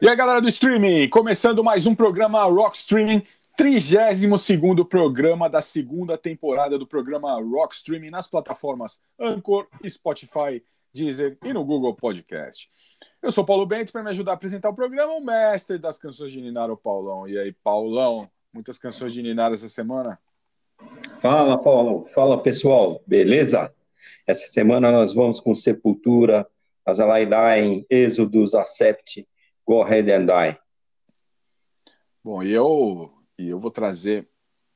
E aí, galera do streaming, começando mais um programa Rock Streaming, 32 programa da segunda temporada do programa Rock Streaming nas plataformas Anchor, Spotify, Deezer e no Google Podcast. Eu sou Paulo Bento, para me ajudar a apresentar o programa, o mestre das canções de Ninar, o Paulão. E aí, Paulão, muitas canções de Ninar essa semana? Fala, Paulo. Fala, pessoal. Beleza? Essa semana nós vamos com Sepultura, Azalaidai, Êxodos, Acept, Go Ahead and Die. Bom, e eu, eu vou trazer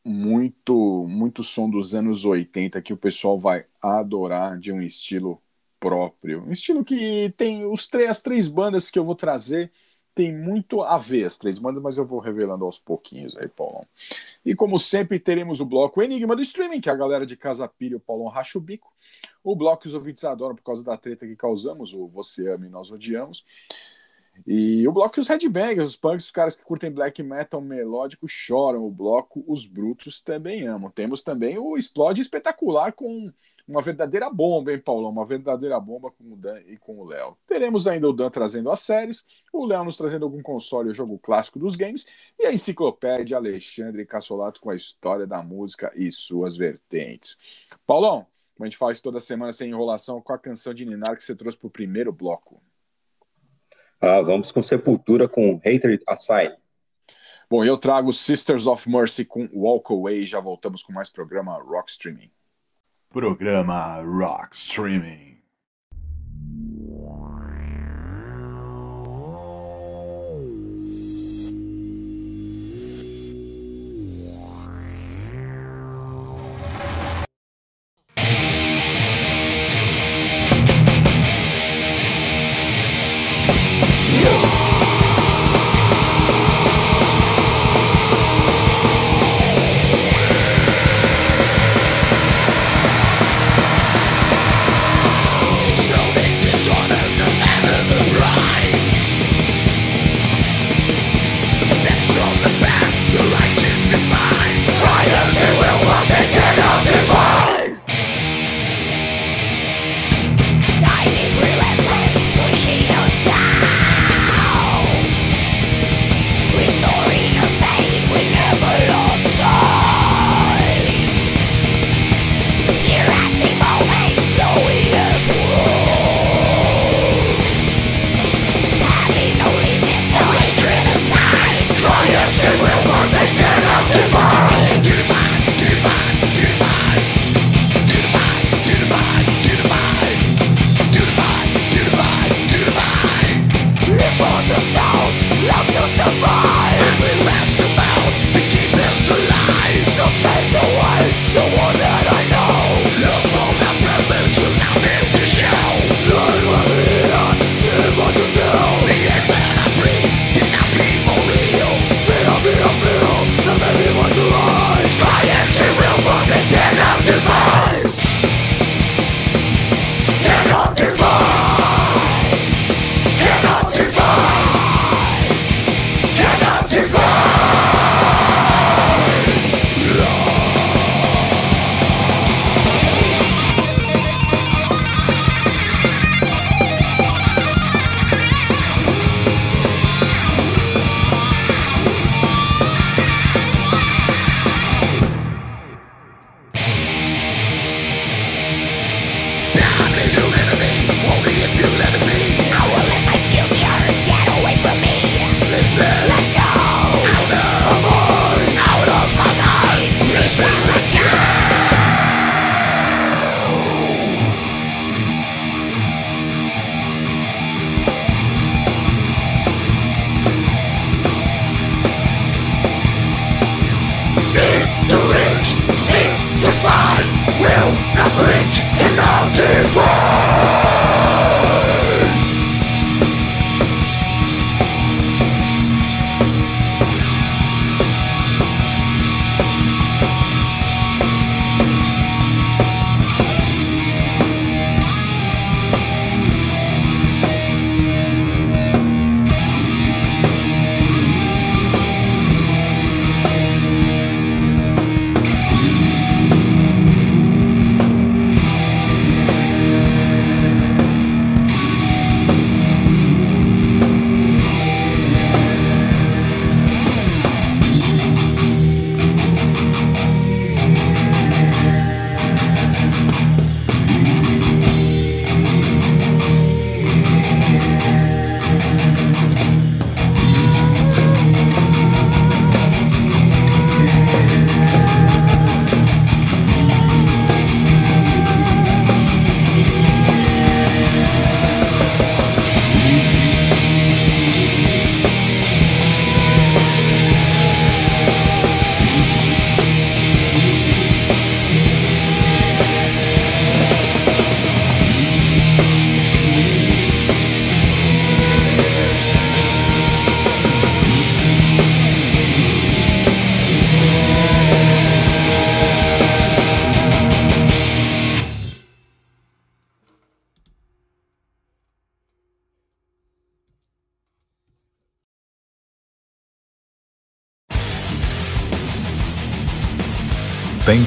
muito, muito som dos anos 80 que o pessoal vai adorar de um estilo próprio. Um estilo que tem os três, as três bandas que eu vou trazer tem muito a ver as três bandas, mas eu vou revelando aos pouquinhos aí, Paulão. E como sempre, teremos o bloco Enigma do Streaming, que a galera de Casa Pira e o Paulão racha o bico. O bloco que os ouvintes adoram por causa da treta que causamos, o Você Ama e Nós Odiamos. E o bloco os headbangers, os punks, os caras que curtem black metal melódico choram. O bloco Os Brutos também amam. Temos também o Explode Espetacular com uma verdadeira bomba, hein, Paulão? Uma verdadeira bomba com o Dan e com o Léo. Teremos ainda o Dan trazendo as séries, o Léo nos trazendo algum console ou jogo clássico dos games, e a enciclopédia Alexandre Cassolato com a história da música e suas vertentes. Paulão, a gente faz toda semana sem enrolação com a canção de Ninar que você trouxe para o primeiro bloco. Ah, vamos com Sepultura com Hater Aside. Bom, eu trago Sisters of Mercy com Walk Away. Já voltamos com mais programa Rock Streaming. Programa Rock Streaming.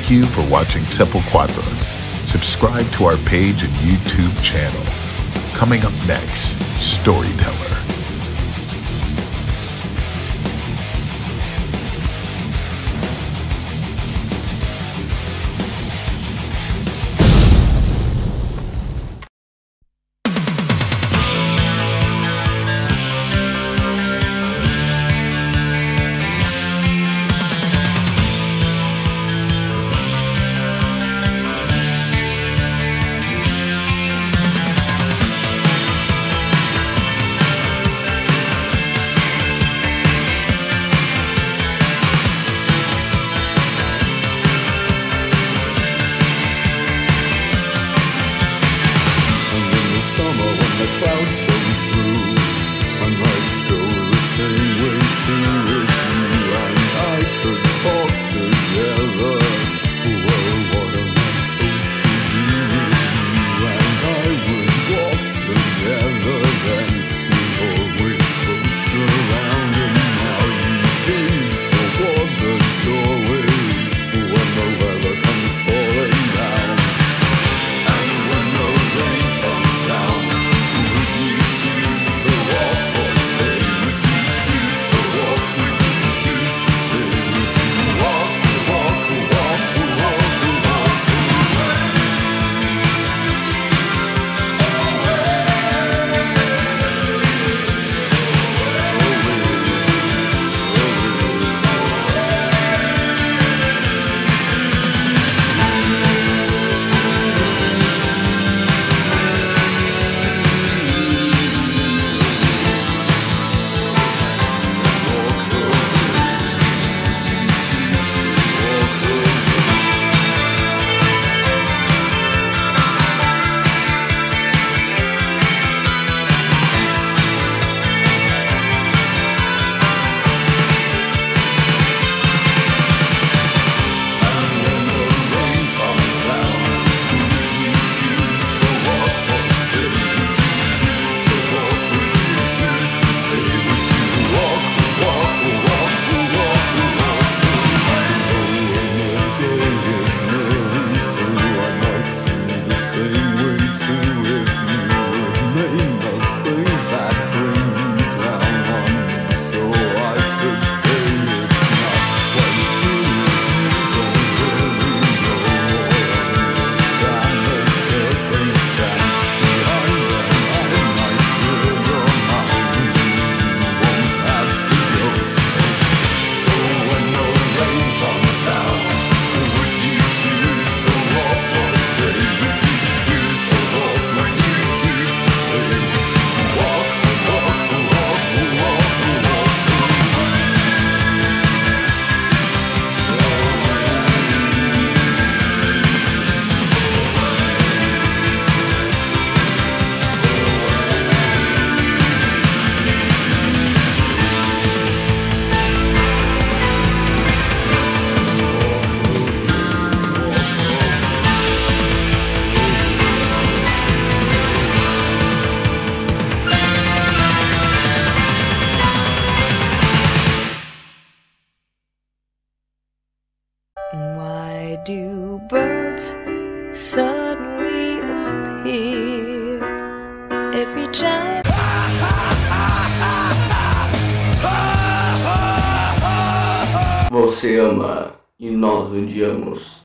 Thank you for watching Simple Sepulquadra. Subscribe to our page and YouTube channel. Coming up next, Storyteller.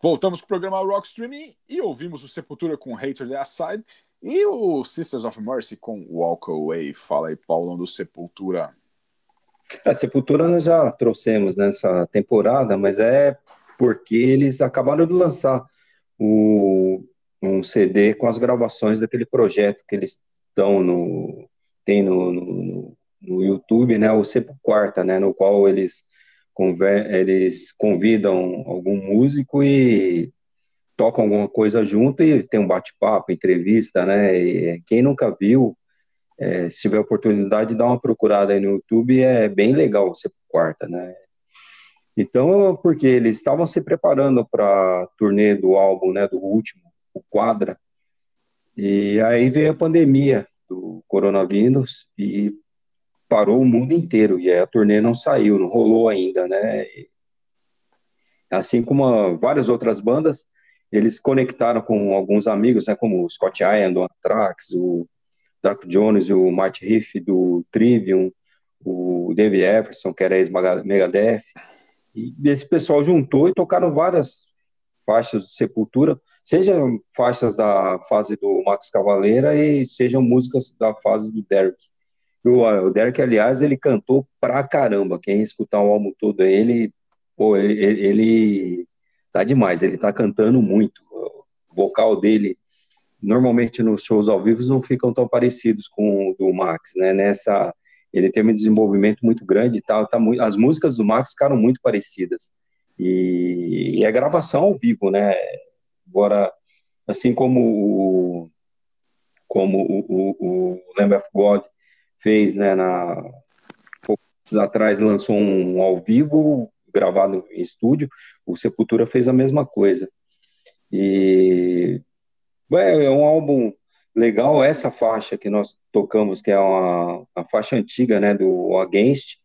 Voltamos para o programa Rock Streaming e ouvimos o Sepultura com Hater The Aside e o Sisters of Mercy com Walk Away. Fala aí, Paulão, do Sepultura. A Sepultura nós já trouxemos nessa temporada, mas é porque eles acabaram de lançar o, um CD com as gravações daquele projeto que eles estão no tem no, no, no YouTube, né, o Sepulquarta, né, no qual eles eles convidam algum músico e tocam alguma coisa junto e tem um bate-papo, entrevista, né? E quem nunca viu, é, se tiver oportunidade, dá uma procurada aí no YouTube, é bem legal você quarta, né? Então, porque eles estavam se preparando para a turnê do álbum, né, do último, o Quadra, e aí veio a pandemia do coronavírus e parou o mundo inteiro, e a turnê não saiu, não rolou ainda, né? assim como várias outras bandas, eles conectaram com alguns amigos, né, como o Scott Ian do Anthrax, o Dark Jones o Marty Riff do Trivium, o Dave Everson, que era ex-Megadeth, e esse pessoal juntou e tocaram várias faixas de Sepultura, sejam faixas da fase do Max Cavaleira e sejam músicas da fase do Derek. O, o Derek, aliás, ele cantou pra caramba. Quem escutar o álbum todo, ele, pô, ele, ele tá demais. Ele tá cantando muito. O vocal dele, normalmente nos shows ao vivo, não ficam tão parecidos com o do Max, né? Nessa, ele tem um desenvolvimento muito grande e tal. Tá muito, as músicas do Max ficaram muito parecidas. E, e é gravação ao vivo, né? Agora, assim como o, como o, o, o Lamb of God fez, né, na, atrás lançou um ao vivo, gravado em estúdio, o Sepultura fez a mesma coisa. E é, é um álbum legal, essa faixa que nós tocamos, que é uma, uma faixa antiga, né, do Against,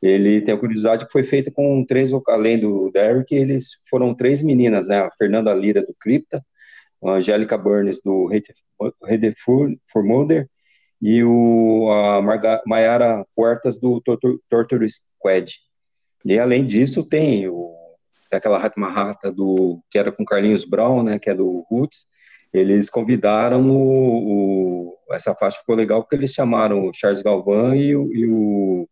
ele tem a curiosidade que foi feita com três, além do Derek, eles foram três meninas, né? A Fernanda Lira, do Cripta, a Angélica Burns, do Rede for Mother, e o, a Mayara Puertas, do Torture Squad. E além disso, tem o, aquela Hatmahata do que era com Carlinhos Brown, né? Que é do Roots. Eles convidaram o, o essa faixa ficou legal porque eles chamaram o Charles Galvan e o, e o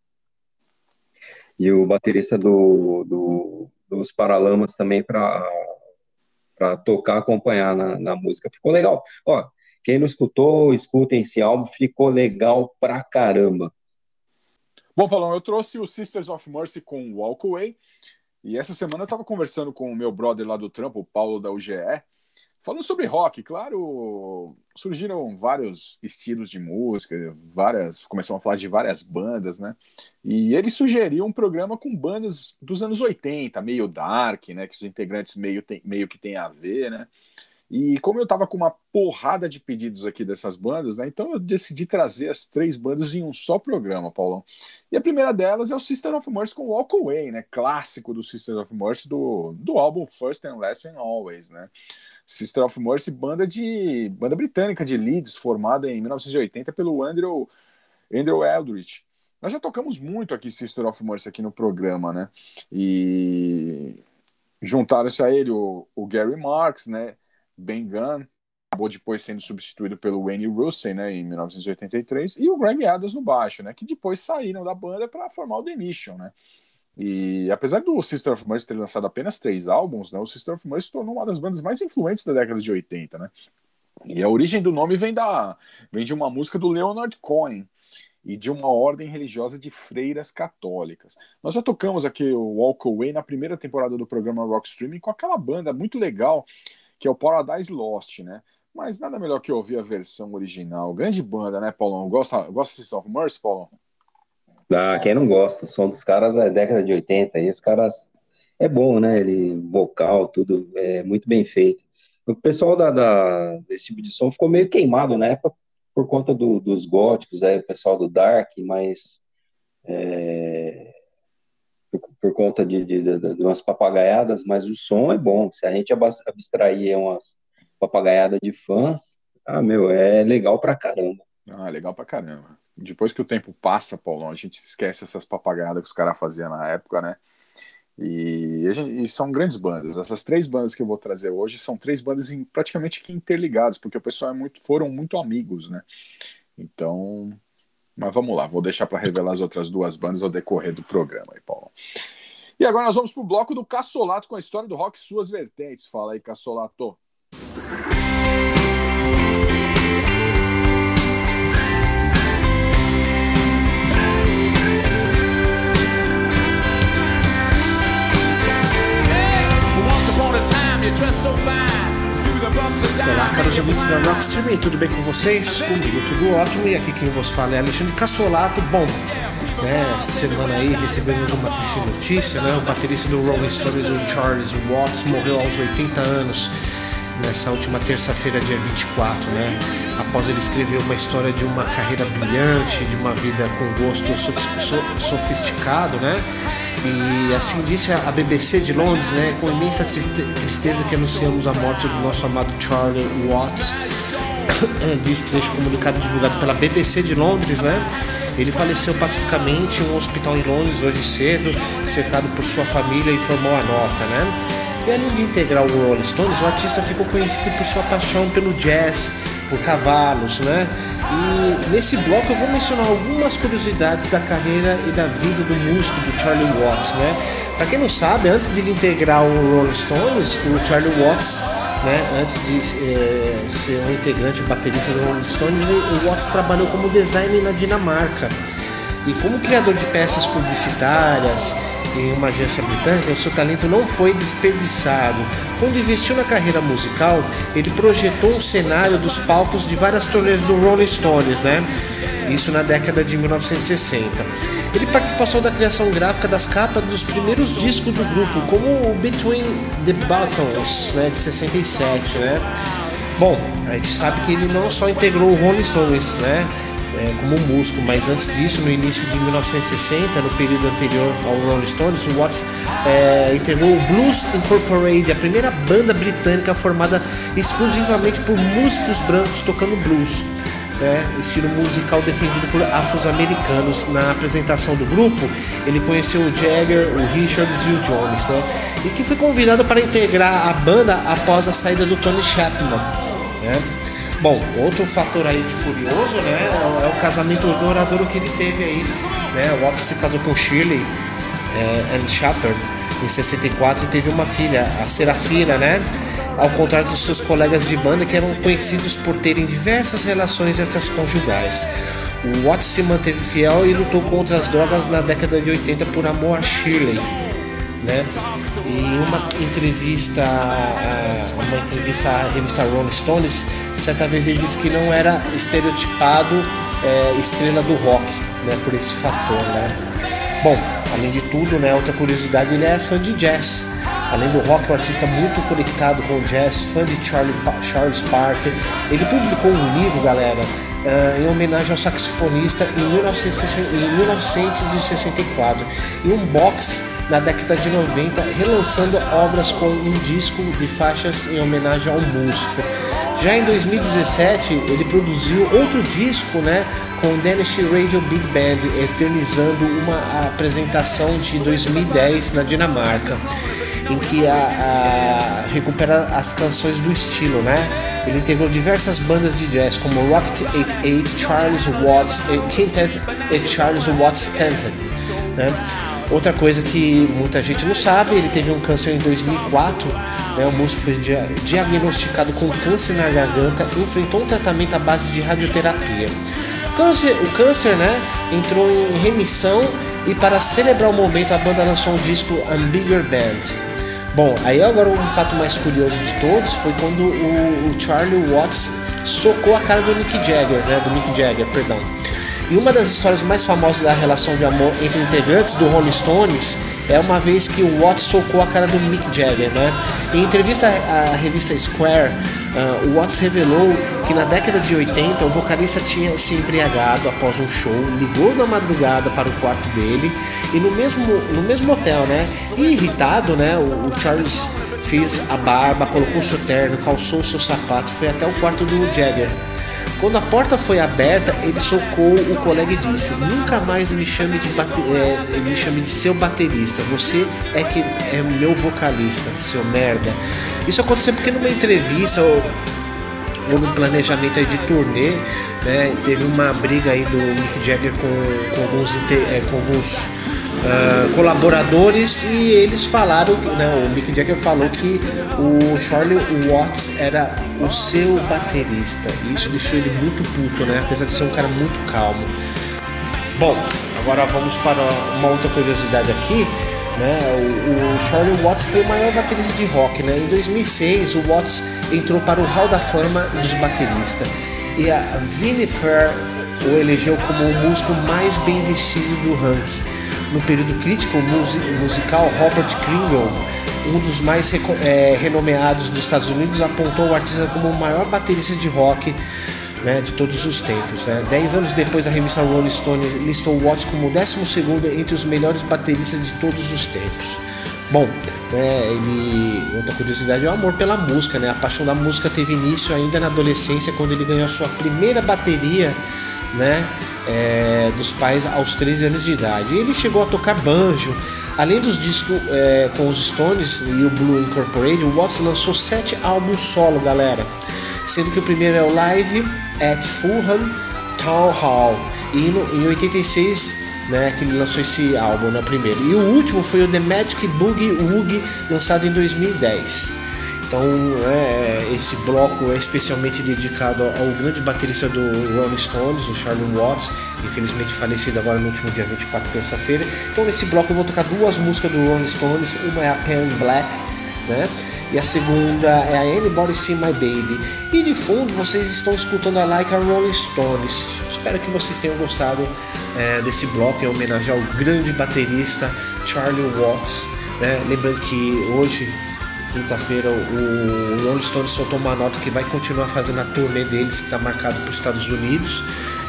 e o baterista do, do dos Paralamas também para tocar, acompanhar na, na, música. Ficou legal. Ó, quem não escutou, escutem esse álbum, ficou legal pra caramba. Bom, Paulão, eu trouxe o Sisters of Mercy com Walk Away. E essa semana eu estava conversando com o meu brother lá do trampo, o Paulo da UGE, Falando sobre rock, claro, surgiram vários estilos de música, várias, começamos a falar de várias bandas, né? E ele sugeriu um programa com bandas dos anos 80, meio dark, né? Que os integrantes meio, tem, meio que tem a ver, né? E como eu estava com uma porrada de pedidos aqui dessas bandas, né? Então eu decidi trazer as três bandas em um só programa, Paulão. E a primeira delas é o Sister of Mercy com Walk Away, né? Clássico do Sister of Mercy do, do álbum First and Last and Always, né? Sister of Mercy, banda de banda britânica de Leeds, formada em 1980 pelo Andrew Andrew Eldridge. Nós já tocamos muito aqui Sister of Mercy aqui no programa, né? E juntaram-se a ele o, o Gary Marks, né? Ben Gunn, acabou depois sendo substituído pelo Wayne Russell, né, em 1983, e o Greg Adams no baixo, né, que depois saíram da banda para formar o The Mission, né. E apesar do Sister of Mercy ter lançado apenas três álbuns, né, o Sister of Mercy se tornou uma das bandas mais influentes da década de 80, né. E a origem do nome vem da vem de uma música do Leonard Cohen e de uma ordem religiosa de freiras católicas. Nós já tocamos aqui o Walk Away na primeira temporada do programa Rock Streaming com aquela banda muito legal que é o Paradise Lost, né? Mas nada melhor que ouvir a versão original. Grande banda, né, Paulão? Gosta, gosta de of Mercy, Paulão? Ah, quem não gosta? O som dos caras da década de 80, e os caras é bom, né? Ele vocal, tudo é muito bem feito. O pessoal da, da, desse tipo de som ficou meio queimado na época por conta do, dos góticos, aí, o pessoal do Dark, mas é, por, por conta de, de, de, de, umas papagaiadas, mas o som é bom. Se a gente abstrair umas papagaiadas de fãs, ah, meu, é legal pra caramba. Ah, legal pra caramba. Depois que o tempo passa, Paulão, a gente esquece essas papagaiadas que os caras faziam na época, né? E, e, são grandes bandas. Essas três bandas que eu vou trazer hoje são três bandas em, praticamente interligadas, porque o pessoal é muito, foram muito amigos, né? Então, mas vamos lá, vou deixar para revelar as outras duas bandas ao decorrer do programa aí, Paulo. E agora nós vamos pro bloco do Cassolato com a história do rock e suas vertentes. Fala aí, Cassolato. Olá, caros ouvintes da Rockstream, tudo bem com vocês? Comigo tudo ótimo e aqui quem vos fala é Alexandre Cassolato. Bom, né, essa semana aí recebemos uma triste notícia, né? O baterista do Rolling Stones, o Charles Watts, morreu aos 80 anos nessa última terça-feira, dia 24, né? Após ele escrever uma história de uma carreira brilhante, de uma vida com gosto sofisticado, né? E assim disse a BBC de Londres, né, com imensa tristeza que anunciamos a morte do nosso amado Charlie Watts, diz trecho comunicado divulgado pela BBC de Londres, né? Ele faleceu pacificamente em um hospital em Londres hoje cedo, cercado por sua família, informou a nota, né? E além de integrar o Rolling Stones, o artista ficou conhecido por sua paixão pelo jazz, por cavalos, né? E nesse bloco eu vou mencionar algumas curiosidades da carreira e da vida do músico do Charlie Watts, né? Para quem não sabe, antes de ele integrar o Rolling Stones, o Charlie Watts né, antes de é, ser um integrante baterista do Rolling Stones, o Watts trabalhou como designer na Dinamarca. E como criador de peças publicitárias em uma agência britânica, seu talento não foi desperdiçado. Quando investiu na carreira musical, ele projetou um cenário dos palcos de várias turnês do Rolling Stones, né? Isso na década de 1960. Ele participou da criação gráfica das capas dos primeiros discos do grupo, como o Between the Buttons, né, de 67, né? Bom, a gente sabe que ele não só integrou o Rolling Stones, né? É, como músico, mas antes disso, no início de 1960, no período anterior ao Rolling Stones, Watts é, integrou o Blues Incorporated, a primeira banda britânica formada exclusivamente por músicos brancos tocando blues né, estilo musical defendido por afro-americanos. Na apresentação do grupo, ele conheceu o Jagger, o Richards e o Jones, né, e que foi convidado para integrar a banda após a saída do Tony Chapman. Né. Bom, outro fator aí de curioso, né, é o casamento duradouro que ele teve aí, né, o Watts se casou com Shirley é, and Shepard em 64 e teve uma filha, a Serafina, né, ao contrário dos seus colegas de banda que eram conhecidos por terem diversas relações extraconjugais. O Watts se manteve fiel e lutou contra as drogas na década de 80 por amor a Shirley. Né? Em uma entrevista, uma entrevista à revista Rolling Stones, certa vez ele disse que não era estereotipado é, estrela do rock, né, por esse fator, né? Bom, além de tudo, né, outra curiosidade, ele é fã de jazz. Além do rock, um artista muito conectado com o jazz, fã de Charlie, Charles Parker. Ele publicou um livro, galera, uh, em homenagem ao saxofonista em, 1964, e um box na década de 90, relançando obras com um disco de faixas em homenagem ao músico. Já em 2017, ele produziu outro disco, né, com o Danish Radio Big Band, eternizando uma apresentação de 2010 na Dinamarca em que a, a, recupera as canções do estilo, né? Ele integrou diversas bandas de jazz como Rocket 88, Charles Watts Quintet e Charles Watts Stanton, né? Outra coisa que muita gente não sabe, ele teve um câncer em 2004, né? O músico foi diagnosticado com câncer na garganta e enfrentou um tratamento à base de radioterapia. Câncer, o câncer, né, entrou em remissão e para celebrar o momento a banda lançou um disco Ambiguous Band. Bom, aí agora um fato mais curioso de todos foi quando o, o Charlie Watts socou a cara do Mick Jagger, né? Do Mick Jagger, perdão. E uma das histórias mais famosas da relação de amor entre integrantes do Rolling Stones é uma vez que o Watts socou a cara do Mick Jagger, né? Em entrevista à revista Square, Uh, o Watts revelou que na década de 80 o vocalista tinha se embriagado após um show, ligou na madrugada para o quarto dele e no mesmo, no mesmo hotel, né? E irritado, né? O, o Charles fez a barba, colocou seu terno, calçou seu sapato, foi até o quarto do Jagger. Quando a porta foi aberta, ele socou o colega e disse: Nunca mais me chame de, bate é, me chame de seu baterista. Você é que é meu vocalista, seu merda. Isso aconteceu porque numa entrevista ou, ou num planejamento de turnê, né, teve uma briga aí do Mick Jagger com, com alguns, é, com alguns uh, colaboradores e eles falaram, né, o Mick Jagger falou que o Charlie Watts era o seu baterista. E isso deixou ele muito puto, né, apesar de ser um cara muito calmo. Bom, agora vamos para uma outra curiosidade aqui. Né? O, o, Charlie Watts foi o maior baterista de rock. Né? Em 2006, o Watts entrou para o Hall da Fama dos bateristas e a Vinnie Fair o elegeu como o músico mais bem vestido do ranking. No período crítico musical, Robert Kringle, um dos mais é, renomeados dos Estados Unidos, apontou o artista como o maior baterista de rock né, de todos os tempos. Né? Dez anos depois, a revista Rolling Stone listou Watts como o 12 entre os melhores bateristas de todos os tempos. Bom, é, ele outra curiosidade é o amor pela música, né? A paixão da música teve início ainda na adolescência, quando ele ganhou sua primeira bateria, né? É, dos pais aos 13 anos de idade. E ele chegou a tocar banjo. Além dos discos é, com os Stones e o Blue Incorporated, o Watts lançou sete álbuns solo, galera. Sendo que o primeiro é o Live at Fulham Town Hall. E no, em 86 né, que ele lançou esse álbum na primeira. E o último foi o The Magic Boogie Woogie, lançado em 2010. Então, é, esse bloco é especialmente dedicado ao grande baterista do Rolling Stones, o Charlie Watts, infelizmente falecido agora no último dia 24, terça-feira. Então, nesse bloco eu vou tocar duas músicas do Rolling Stones, uma é a Pen Black, né? E a segunda é a Anybody See My Baby. E de fundo vocês estão escutando a Like a Rolling Stones. Espero que vocês tenham gostado é, desse bloco em homenagem ao grande baterista Charlie Watts. Né? Lembrando que hoje, quinta-feira, o Rolling Stones soltou uma nota que vai continuar fazendo a turnê deles, que está marcado para os Estados Unidos.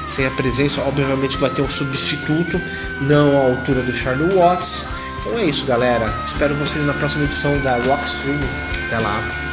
Sem a presença, obviamente, vai ter um substituto, não à altura do Charlie Watts. Então é isso, galera. Espero vocês na próxima edição da Rockstream. Até lá.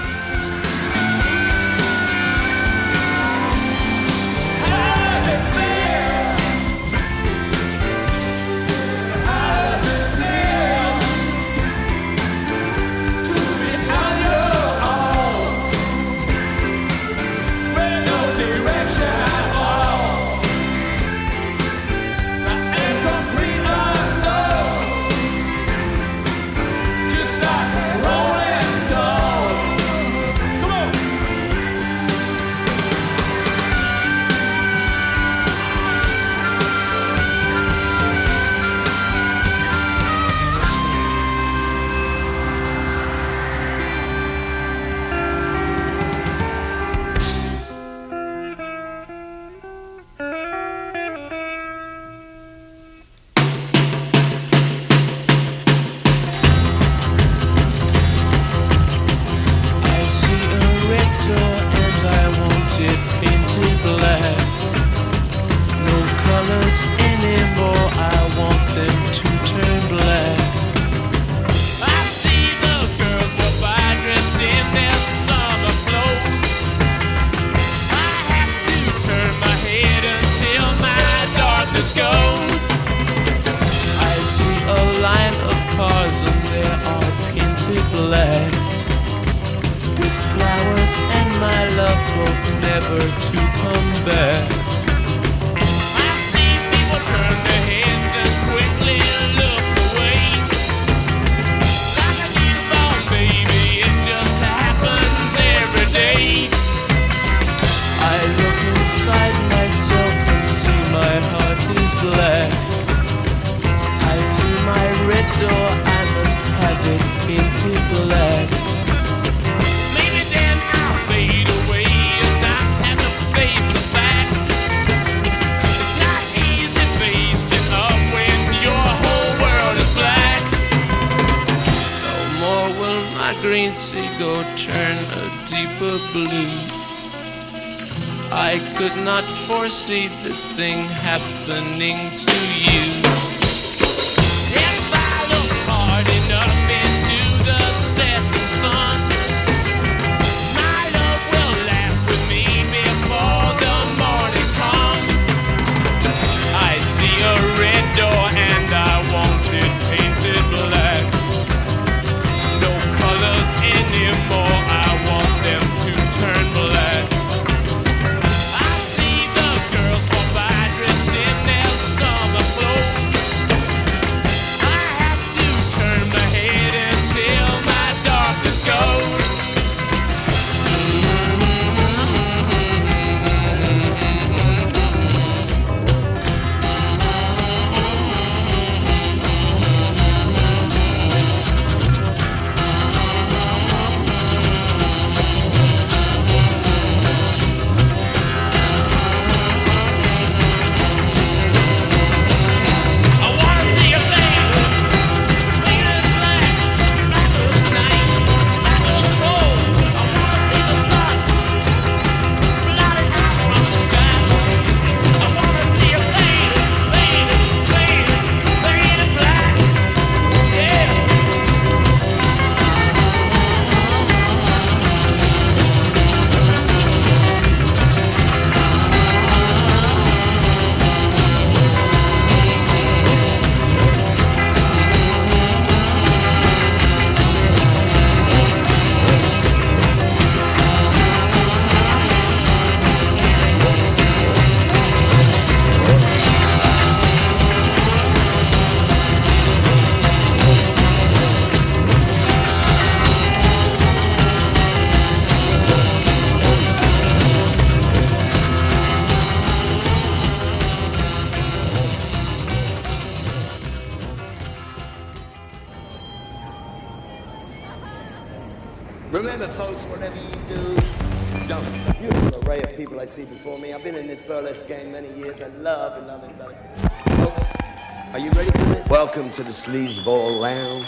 The Sleazeball Lounge.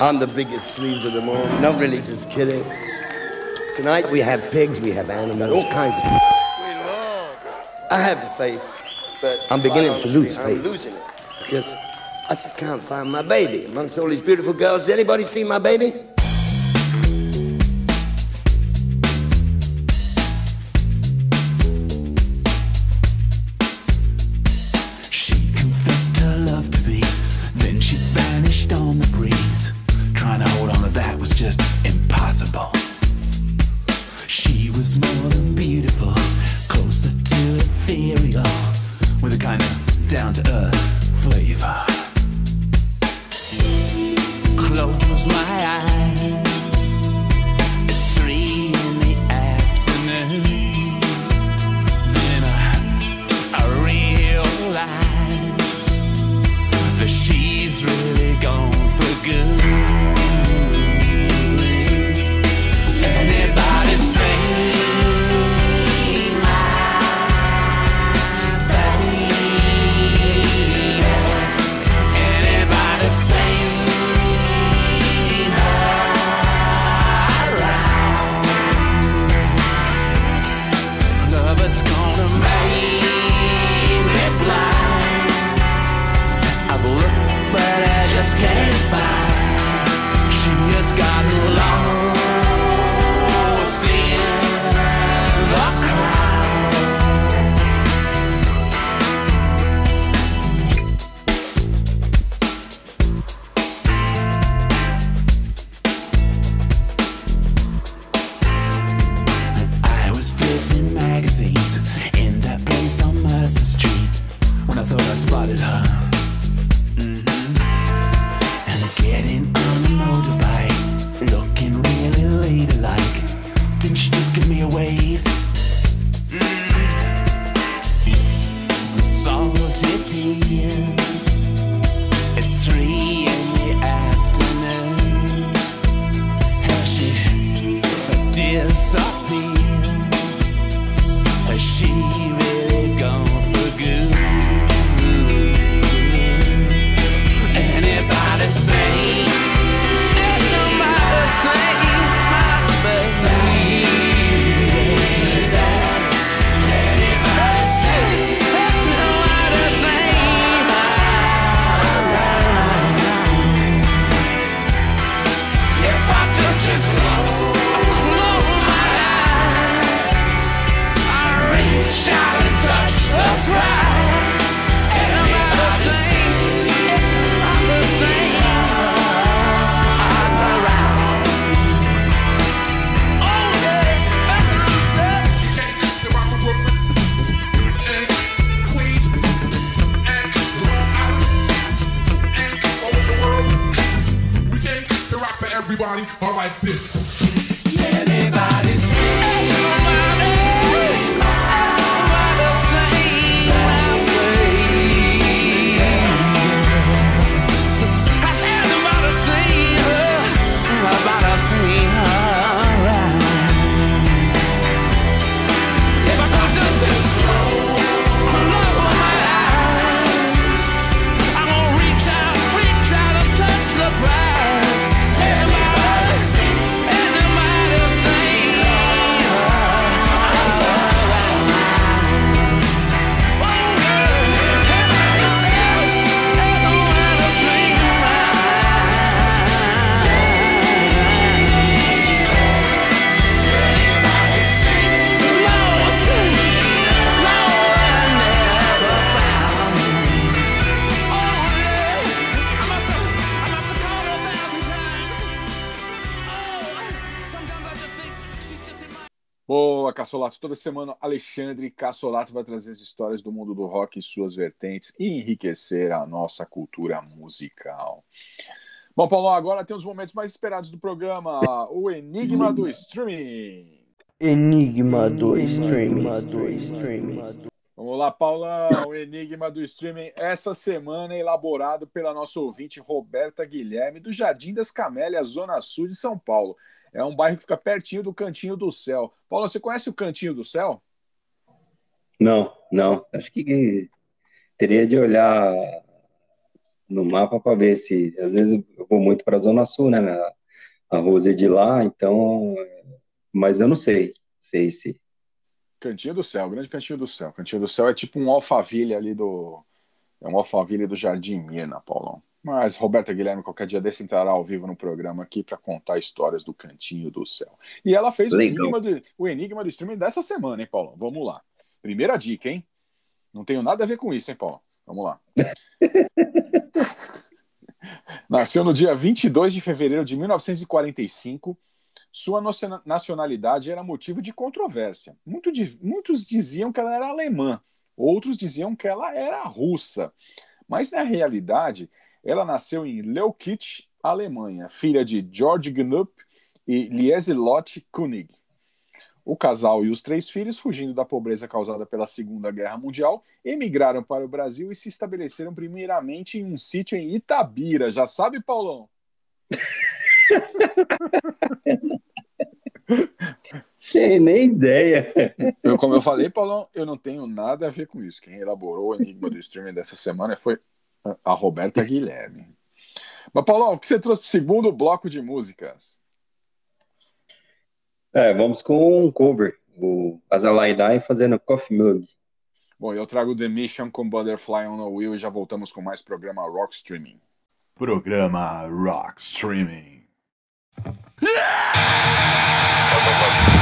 I'm the biggest sleaze of them all. No, really, just kidding. Tonight we have pigs, we have animals, all kinds of. We love. I have the faith, but I'm beginning to lose faith. I'm losing it because I just can't find my baby amongst all these beautiful girls. Did anybody see my baby? Cassolato. Toda semana, Alexandre Cassolato vai trazer as histórias do mundo do rock e suas vertentes e enriquecer a nossa cultura musical. Bom, Paulo, agora tem os momentos mais esperados do programa, o Enigma do Streaming. Enigma do streaming. Vamos lá, Paulão, o Enigma do Streaming, essa semana elaborado pela nossa ouvinte Roberta Guilherme, do Jardim das Camélias, Zona Sul de São Paulo. É um bairro que fica pertinho do Cantinho do Céu. Paulo, você conhece o Cantinho do Céu? Não, não. Acho que teria de olhar no mapa para ver se. Às vezes eu vou muito para a Zona Sul, né? A Rose é de lá, então. Mas eu não sei. Sei se Cantinho do Céu, grande Cantinho do Céu. Cantinho do Céu é tipo um alfaville ali do. É um alfaville do Jardim Mirna, Paulão. Mas Roberta Guilherme, qualquer dia desse, entrará ao vivo no programa aqui para contar histórias do Cantinho do Céu. E ela fez o enigma, do, o enigma do streaming dessa semana, hein, Paulão? Vamos lá. Primeira dica, hein? Não tenho nada a ver com isso, hein, Paulo? Vamos lá. Nasceu no dia 22 de fevereiro de 1945 sua nacionalidade era motivo de controvérsia. Muito de, muitos diziam que ela era alemã, outros diziam que ela era russa. Mas, na realidade, ela nasceu em Leukitch, Alemanha, filha de George Gnup e Lieselotte König. O casal e os três filhos, fugindo da pobreza causada pela Segunda Guerra Mundial, emigraram para o Brasil e se estabeleceram primeiramente em um sítio em Itabira. Já sabe, Paulão? Tem nem ideia. Eu, como eu falei, Paulão, eu não tenho nada a ver com isso. Quem elaborou o enigma do streaming dessa semana foi a Roberta Guilherme. Mas, Paulão, o que você trouxe para o segundo bloco de músicas? É, vamos com um cover, o Azalaidai fazendo Coffee Mug. Bom, eu trago The Mission com Butterfly on a Wheel e já voltamos com mais programa Rock Streaming. Programa Rock Streaming. Programa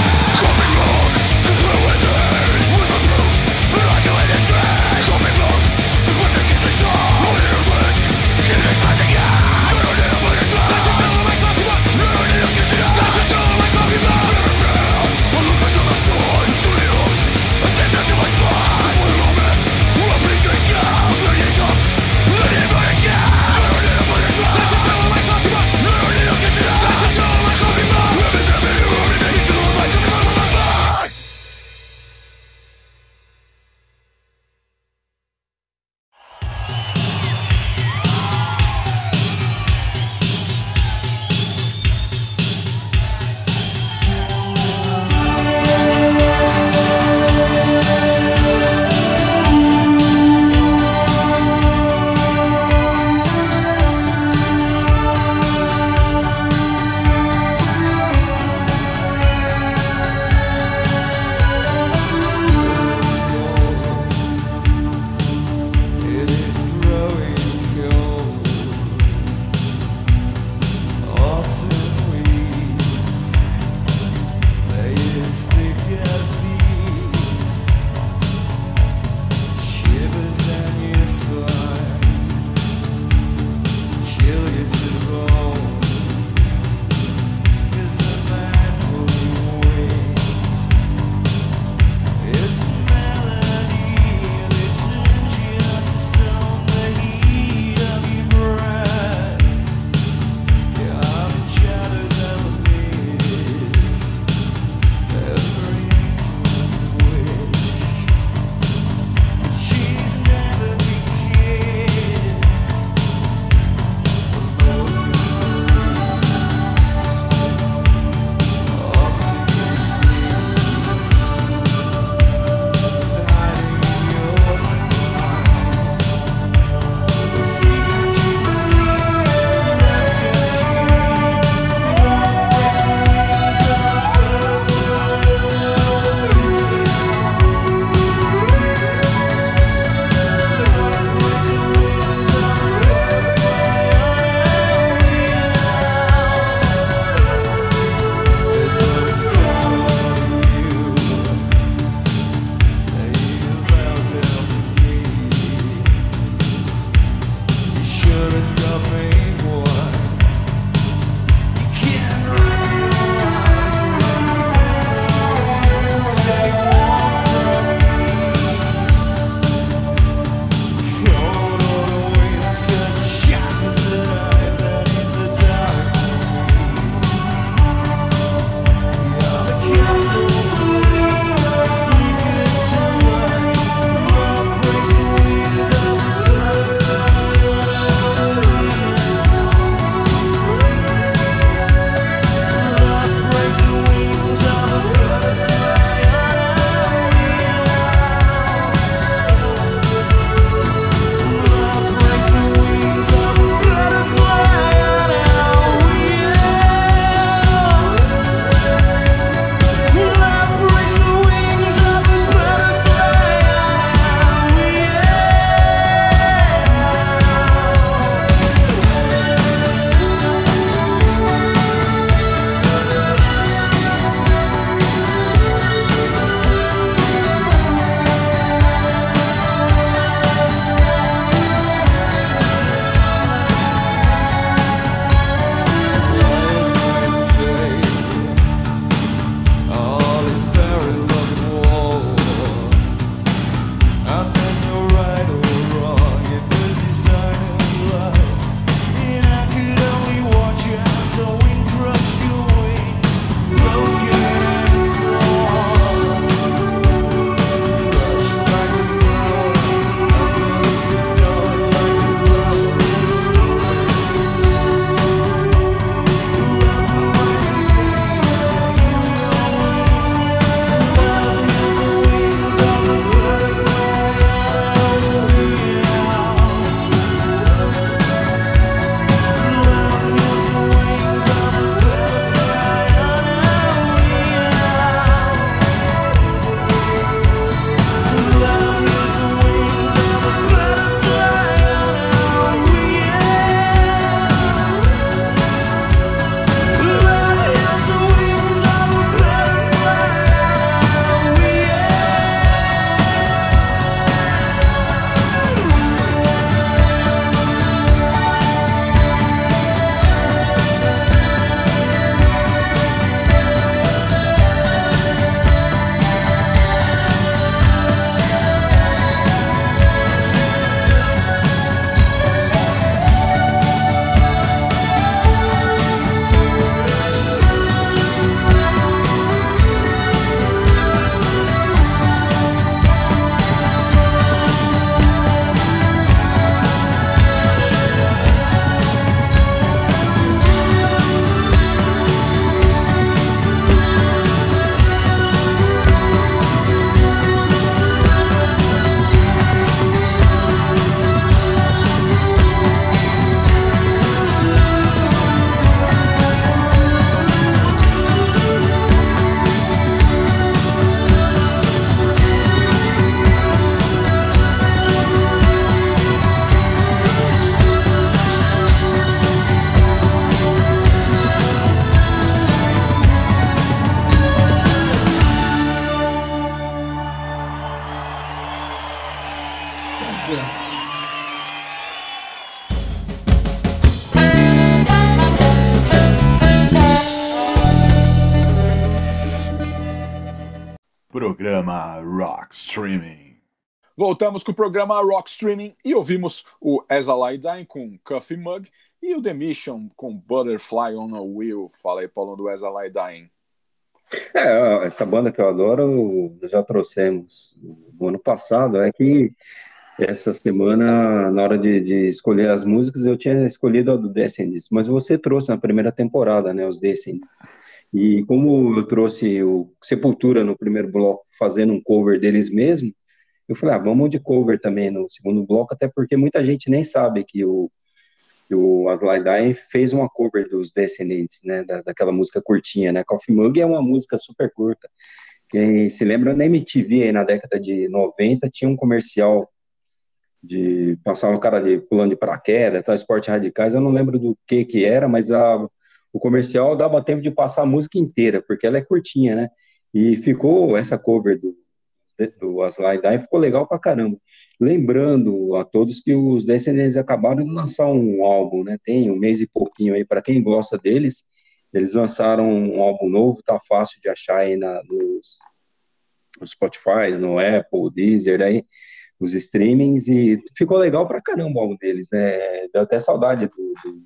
Voltamos com o programa Rock Streaming e ouvimos o As I Lie Dying com Coffee Mug e o The Mission com Butterfly on a Wheel. Fala aí, Paulo, do As I Lie Dying. É, essa banda que eu adoro, já trouxemos no ano passado, é que essa semana, na hora de, de, escolher as músicas, eu tinha escolhido a do Descendants, mas você trouxe na primeira temporada, né, os Descendants. E como eu trouxe o Sepultura no primeiro bloco, fazendo um cover deles mesmo, eu falei, ah, vamos de cover também no segundo bloco, até porque muita gente nem sabe que o, que o Aslai Dying fez uma cover dos Descendants, né, da, daquela música curtinha, né, Coffee Mug é uma música super curta. Quem se lembra na MTV aí na década de 90 tinha um comercial de passar um cara de pulando de paraquedas, tal, esporte radicais, eu não lembro do que que era, mas a, o comercial dava tempo de passar a música inteira, porque ela é curtinha, né? E ficou essa cover do, do Aslai Dai, ficou legal pra caramba. Lembrando a todos que os Descendentes acabaram de lançar um álbum, né? Tem um mês e pouquinho aí, para quem gosta deles, eles lançaram um álbum novo, tá fácil de achar aí na, nos, nos Spotify, no Apple, Deezer, aí os streamings e ficou legal pra caramba o álbum deles, né? Deu até saudade do, do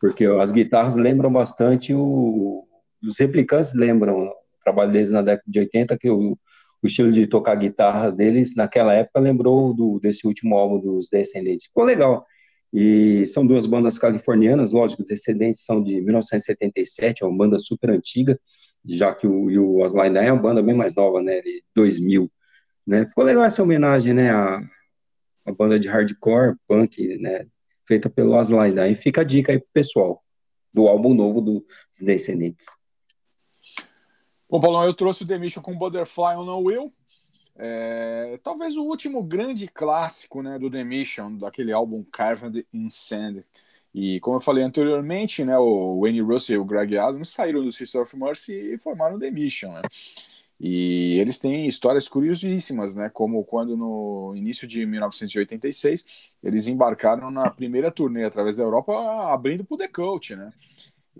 porque as guitarras lembram bastante o os replicantes lembram o trabalho deles na década de 80 que o, o estilo de tocar guitarra deles naquela época lembrou do desse último álbum dos Descendentes. Ficou legal. E são duas bandas californianas, lógico, os Descendentes são de 1977, é uma banda super antiga, já que o, e o Asline é uma banda bem mais nova, né, de 2000. Né? Ficou legal essa homenagem, né, à, à banda de hardcore, punk, né, feita pelo Aslai. Daí fica a dica aí pro pessoal do álbum novo dos Descendentes. Bom, Paulão, eu trouxe o The Mission com Butterfly on a Will. É, talvez o último grande clássico né, do The Mission, daquele álbum Carved in Sand. E como eu falei anteriormente, né, o Wayne Russell e o Greg Adams saíram do Sister of Mercy e formaram o The Mission. Né? E eles têm histórias curiosíssimas, né? Como quando no início de 1986 eles embarcaram na primeira turnê através da Europa, abrindo para o The Coach, né?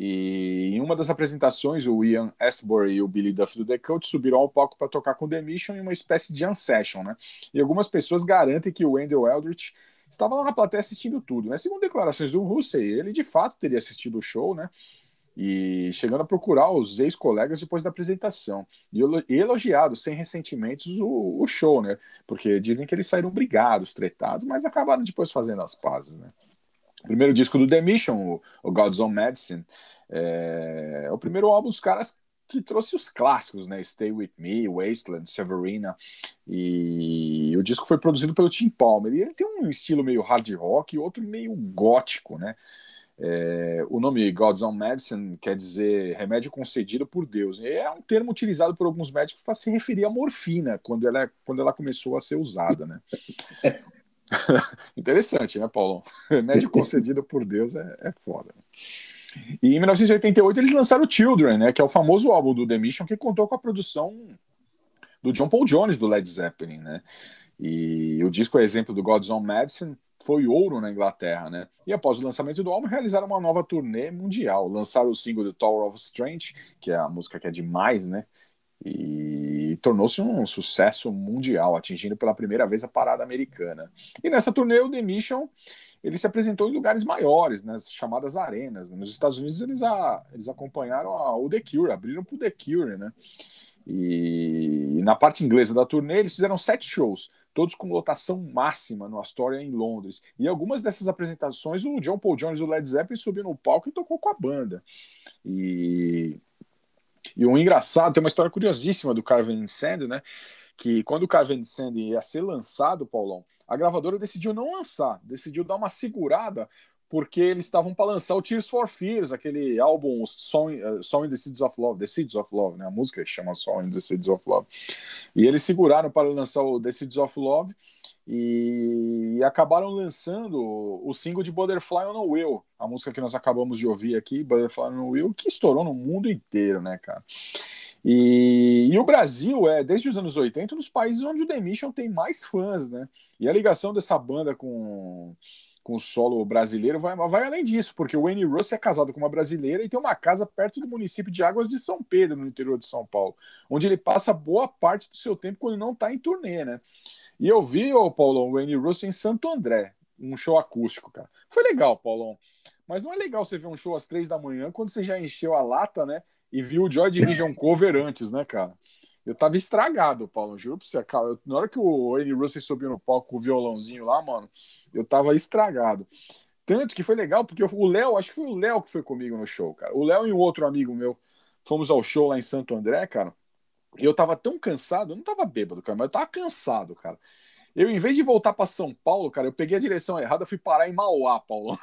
E em uma das apresentações, o Ian Astbury e o Billy Duff do The Coach subiram ao palco para tocar com The Mission em uma espécie de jam session, né? E algumas pessoas garantem que o Wendell Eldritch estava lá na plateia assistindo tudo, né? Segundo declarações do Russell, ele de fato teria assistido o show, né? e chegando a procurar os ex-colegas depois da apresentação e elogiado sem ressentimentos o, o, show, né? Porque dizem que eles saíram brigados, tretados, mas acabaram depois fazendo as pazes, né? Primeiro disco do The Mission, o, o God's Own Medicine, é, é o primeiro álbum dos caras que trouxe os clássicos, né? Stay With Me, Wasteland, Severina. E o disco foi produzido pelo Tim Palmer. E ele tem um estilo meio hard rock e outro meio gótico, né? É, o nome God's Own Medicine quer dizer remédio concedido por Deus. É um termo utilizado por alguns médicos para se referir à morfina, quando ela, quando ela começou a ser usada. Né? Interessante, né, Paulo? Remédio concedido por Deus é, é foda. E em 1988 eles lançaram o Children, né, que é o famoso álbum do The Mission que contou com a produção do John Paul Jones do Led Zeppelin. Né? E o disco é exemplo do God's Own Medicine foi ouro na Inglaterra, né? E após o lançamento do álbum, realizaram uma nova turnê mundial. Lançaram o single do Tower of Strength, que é a música que é demais, né? E tornou-se um sucesso mundial, atingindo pela primeira vez a parada americana. E nessa turnê, o The Mission ele se apresentou em lugares maiores, nas chamadas arenas. Nos Estados Unidos, eles, a, eles acompanharam a, o The Cure, abriram para o The Cure, né? E, e na parte inglesa da turnê, eles fizeram sete shows todos com lotação máxima no Astoria em Londres. E algumas dessas apresentações, o John Paul Jones do Led Zeppelin subiu no palco e tocou com a banda. E, e um engraçado, tem uma história curiosíssima do Carven Sand, né? Que quando o Carven Sand ia ser lançado, Paulão, a gravadora decidiu não lançar, decidiu dar uma segurada porque eles estavam para lançar o Tears for Fears, aquele álbum Song, uh, Song in the Seeds of Love, The Seeds of Love, né? A música chama Song in the Seeds of Love. E eles seguraram para lançar o The Seeds of Love e, acabaram lançando o single de Butterfly on a Wheel, a música que nós acabamos de ouvir aqui, Butterfly on a Wheel, que estourou no mundo inteiro, né, cara? E, e, o Brasil é, desde os anos 80, um dos países onde o The Mission tem mais fãs, né? E a ligação dessa banda com com o solo brasileiro vai, vai além disso, porque o Wayne Russell é casado com uma brasileira e tem uma casa perto do município de Águas de São Pedro, no interior de São Paulo, onde ele passa boa parte do seu tempo quando não está em turnê, né? E eu vi, o Paulão, o Wayne Russell em Santo André, um show acústico, cara. Foi legal, Paulão. Mas não é legal você ver um show às três da manhã quando você já encheu a lata, né? E viu o Joy Division cover antes, né, cara? Eu tava estragado, Paulo, juro pra você. Cara, na hora que o Wayne Russell subiu no palco com o violãozinho lá, mano, eu tava estragado. Tanto que foi legal, porque o Léo, acho que foi o Léo que foi comigo no show, cara. O Léo e um outro amigo meu fomos ao show lá em Santo André, cara. Eu tava tão cansado, eu não tava bêbado, cara, mas eu tava cansado, cara. Eu, em vez de voltar para São Paulo, cara, eu peguei a direção errada, fui parar em Mauá, Paulo.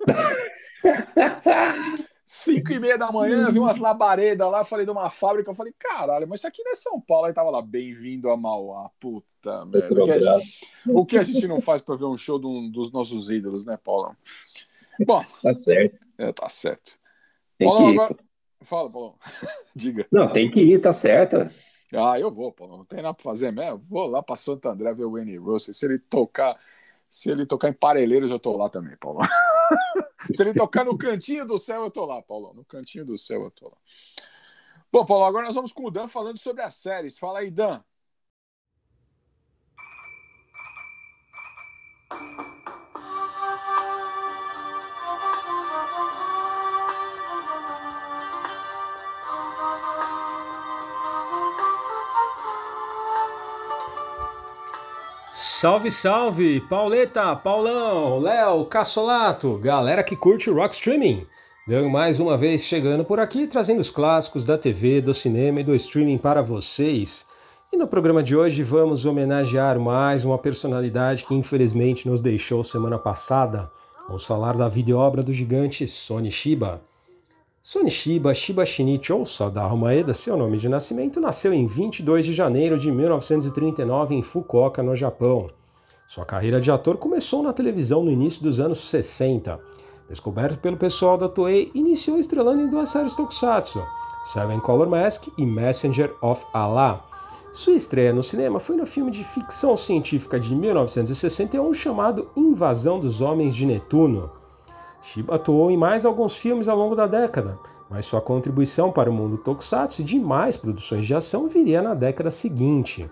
Cinco e meia da manhã, vi umas labaredas lá, falei de uma fábrica, eu falei, caralho, mas isso aqui não é São Paulo. Aí tava lá, bem-vindo a Mauá, puta merda. O que, gente, o que, a gente não faz para ver um show de um dos nossos ídolos, né, Paulo? Bom. Tá certo. É, tá certo. Tem que agora. Fala, Paulo. Diga. Não, tem que ir, tá certo. Ah, eu vou, Paulo. Não tem nada pra fazer mesmo. Vou lá pra Santo André ver o Wayne Russell. Se ele tocar. Se ele tocar em Parelheiros, eu tô lá também, Paulo. Se ele tocar no cantinho do céu, eu tô lá, Paulo. No cantinho do céu, eu tô lá. Bom, Paulo, agora nós vamos com o Dan falando sobre as séries. Fala aí, Dan. Salve, salve! Pauleta, Paulão, Léo, Cassolato, galera que curte rock streaming. Deu mais uma vez chegando por aqui, trazendo os clássicos da TV, do cinema e do streaming para vocês. E no programa de hoje vamos homenagear mais uma personalidade que infelizmente nos deixou semana passada. Vamos falar da videoobra do gigante Sony Shiba. Sony Shiba Shiba Shinichi ou Sadaru Maeda, seu nome de nascimento, nasceu em 22 de janeiro de 1939 em Fukuoka, no Japão. Sua carreira de ator começou na televisão no início dos anos 60. Descoberto pelo pessoal da Toei, iniciou estrelando em duas séries tokusatsu, Seven Color Mask e Messenger of Allah. Sua estreia no cinema foi no filme de ficção científica de 1961 chamado Invasão dos Homens de Netuno. Shiba atuou em mais alguns filmes ao longo da década, mas sua contribuição para o mundo tokusatsu e demais produções de ação viria na década seguinte.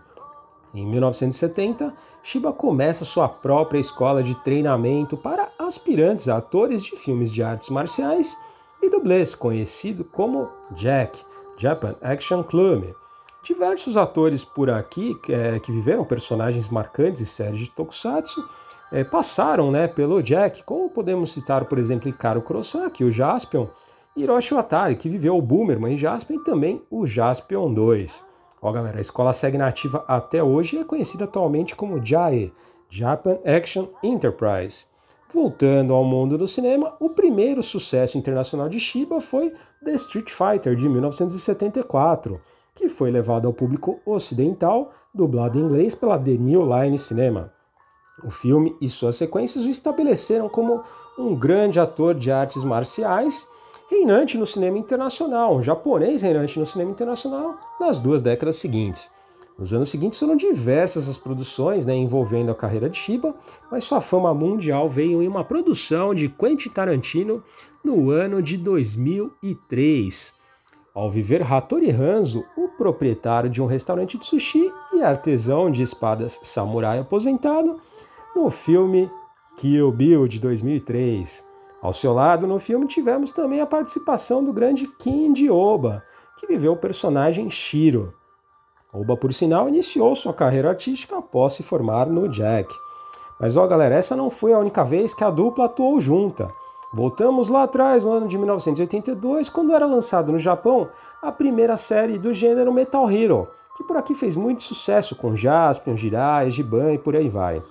Em 1970, Shiba começa sua própria escola de treinamento para aspirantes a atores de filmes de artes marciais e dublês, conhecido como Jack, Japan Action Club. Diversos atores por aqui é, que viveram personagens marcantes em séries de tokusatsu é, passaram né, pelo Jack, como podemos citar, por exemplo, Ikaro Kurosaki, o Jaspion, Hiroshi Watari, que viveu o Boomerman em Jaspion, e também o Jaspion 2. Ó galera, a escola segue nativa até hoje e é conhecida atualmente como JAE, Japan Action Enterprise. Voltando ao mundo do cinema, o primeiro sucesso internacional de Shiba foi The Street Fighter de 1974, que foi levado ao público ocidental, dublado em inglês pela The New Line Cinema. O filme e suas sequências o estabeleceram como um grande ator de artes marciais, reinante no cinema internacional, um japonês reinante no cinema internacional nas duas décadas seguintes. Nos anos seguintes foram diversas as produções né, envolvendo a carreira de Shiba, mas sua fama mundial veio em uma produção de Quentin Tarantino no ano de 2003. Ao viver Hattori Hanzo, o proprietário de um restaurante de sushi e artesão de espadas samurai aposentado, no filme Kill Bill de 2003. Ao seu lado, no filme, tivemos também a participação do grande King Oba, que viveu o personagem Shiro. Oba, por sinal, iniciou sua carreira artística após se formar no Jack. Mas ó, galera, essa não foi a única vez que a dupla atuou junta. Voltamos lá atrás, no ano de 1982, quando era lançado no Japão a primeira série do gênero Metal Hero, que por aqui fez muito sucesso com Jaspion, Jirai, Giban e por aí vai.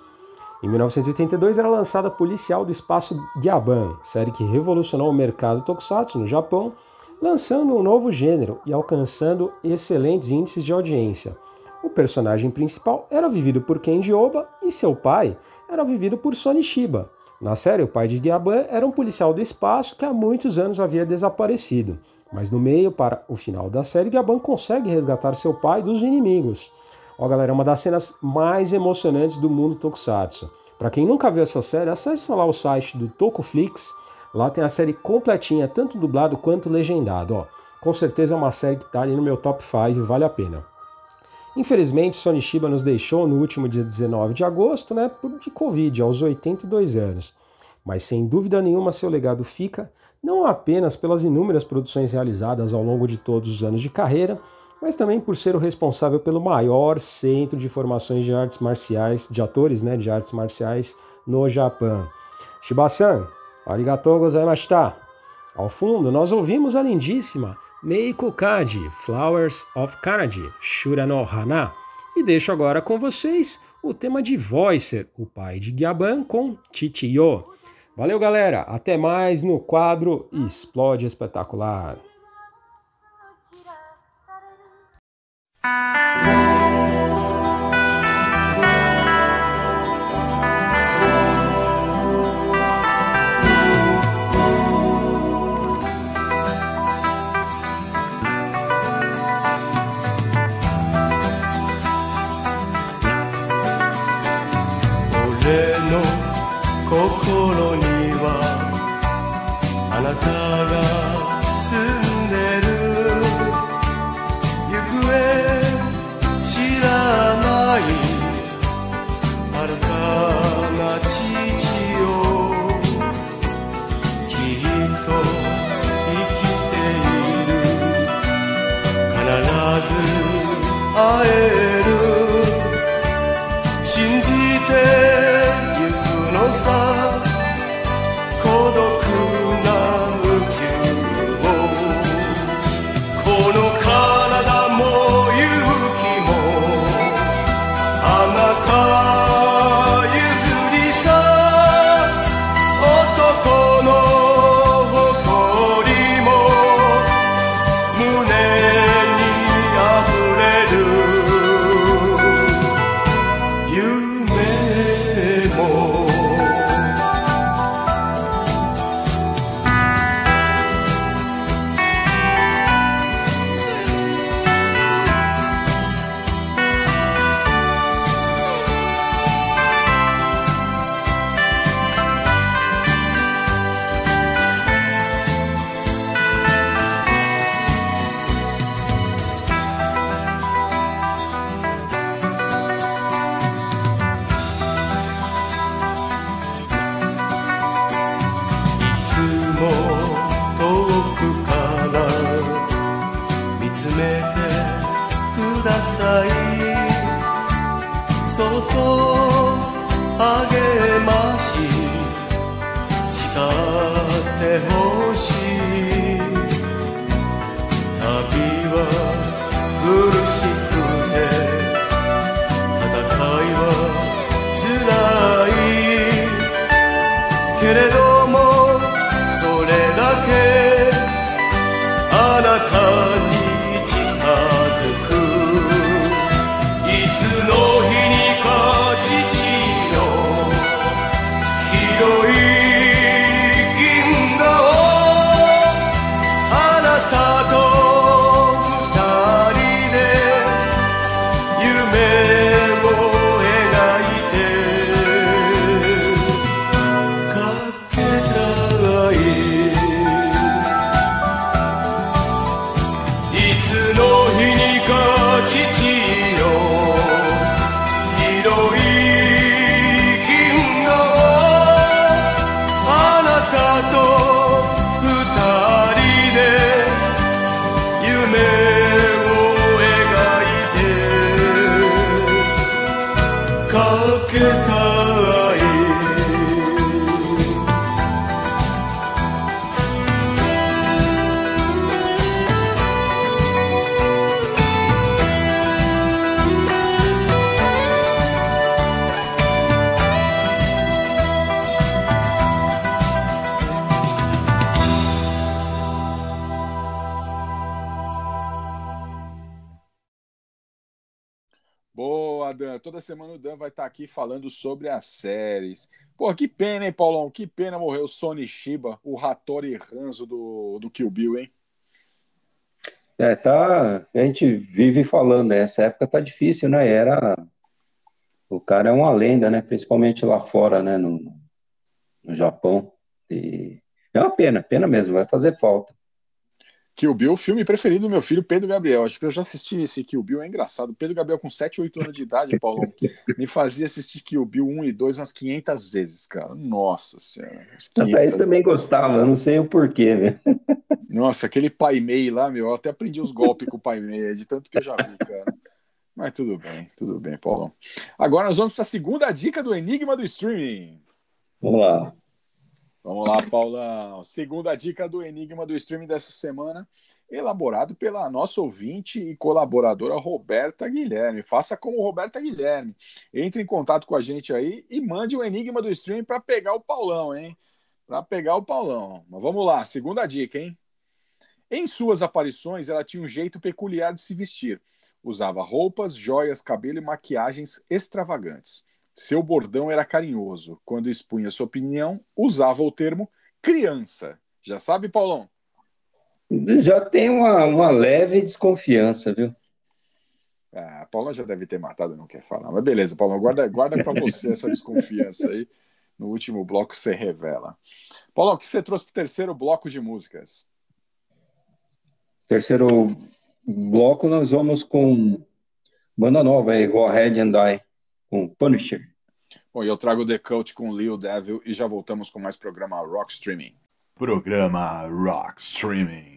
Em 1982 era lançada Policial do Espaço Gyaban, série que revolucionou o mercado tokusatsu no Japão, lançando um novo gênero e alcançando excelentes índices de audiência. O personagem principal era vivido por Kenji Oba e seu pai era vivido por Sony Shiba. Na série, o pai de Gyaban era um policial do espaço que há muitos anos havia desaparecido. Mas no meio, para o final da série, Gyaban consegue resgatar seu pai dos inimigos. Ó, galera, é uma das cenas mais emocionantes do mundo tokusatsu. Para quem nunca viu essa série, acesse lá o site do Tocoflix. Lá tem a série completinha, tanto dublado quanto legendado. Ó. Com certeza é uma série que está ali no meu top 5, vale a pena. Infelizmente, Sony Shiba nos deixou no último dia 19 de agosto, né, de Covid, aos 82 anos. Mas sem dúvida nenhuma, seu legado fica não apenas pelas inúmeras produções realizadas ao longo de todos os anos de carreira, mas também por ser o responsável pelo maior centro de formações de artes marciais, de atores né, de artes marciais no Japão. Shiba-san, arigatou gozaimashita. Ao fundo, nós ouvimos a lindíssima Meiko Kaji, Flowers of Kanadi, Shura no Hana. E deixo agora com vocês o tema de Voicer, o pai de Gyaban com Chichiyo. Valeu, galera. Até mais no quadro Explode Espetacular. Toda aqui falando sobre as séries. Pô, que pena, hein, Paulão? Que pena morrer o Sony Shiba, o Hattori Ranzo do, do Kill Bill, hein? É, tá. A gente vive falando, né? Essa época tá difícil, né? Era O cara é uma lenda, né? Principalmente lá fora, né? No, no Japão. E é uma pena, pena mesmo, vai fazer falta. Kill Bill, o filme preferido do meu filho Pedro Gabriel. Acho que eu já assisti esse Kill Bill, é engraçado. Pedro Gabriel com 7, 8 anos de idade, Paulo, me fazia assistir Kill Bill 1 e 2 umas 500 vezes, cara. Nossa senhora. Rapaz, também gostava, eu não sei o porquê, velho. Nossa, aquele Pai Mei lá, meu, eu até aprendi os golpes com o Pai Mei, de tanto que eu já vi, cara. Mas tudo bem, tudo bem, Paulão. Agora nós vamos para a segunda dica do Enigma do Streaming. Vamos lá. Vamos lá, Paulão. Segunda dica do Enigma do Streaming dessa semana, elaborado pela nossa ouvinte e colaboradora Roberta Guilherme. Faça como Roberta Guilherme. Entre em contato com a gente aí e mande o Enigma do Streaming para pegar o Paulão, hein? Para pegar o Paulão. Mas vamos lá, segunda dica, hein? Em suas aparições, ela tinha um jeito peculiar de se vestir. Usava roupas, joias, cabelo e maquiagens extravagantes. Seu bordão era carinhoso. Quando expunha sua opinião, usava o termo criança. Já sabe, Paulão? Já tem uma, uma leve desconfiança, viu? Ah, Paulão já deve ter matado, não quer falar. Mas beleza, Paulão, guarda, guarda para você essa desconfiança aí. No último bloco você revela. Paulão, o que você trouxe para o terceiro bloco de músicas? Terceiro bloco, nós vamos com banda nova aí, Go Ahead and Die com Punisher. Bom, eu trago The Cult com Leo Devil e já voltamos com mais programa Rock Streaming. Programa Rock Streaming.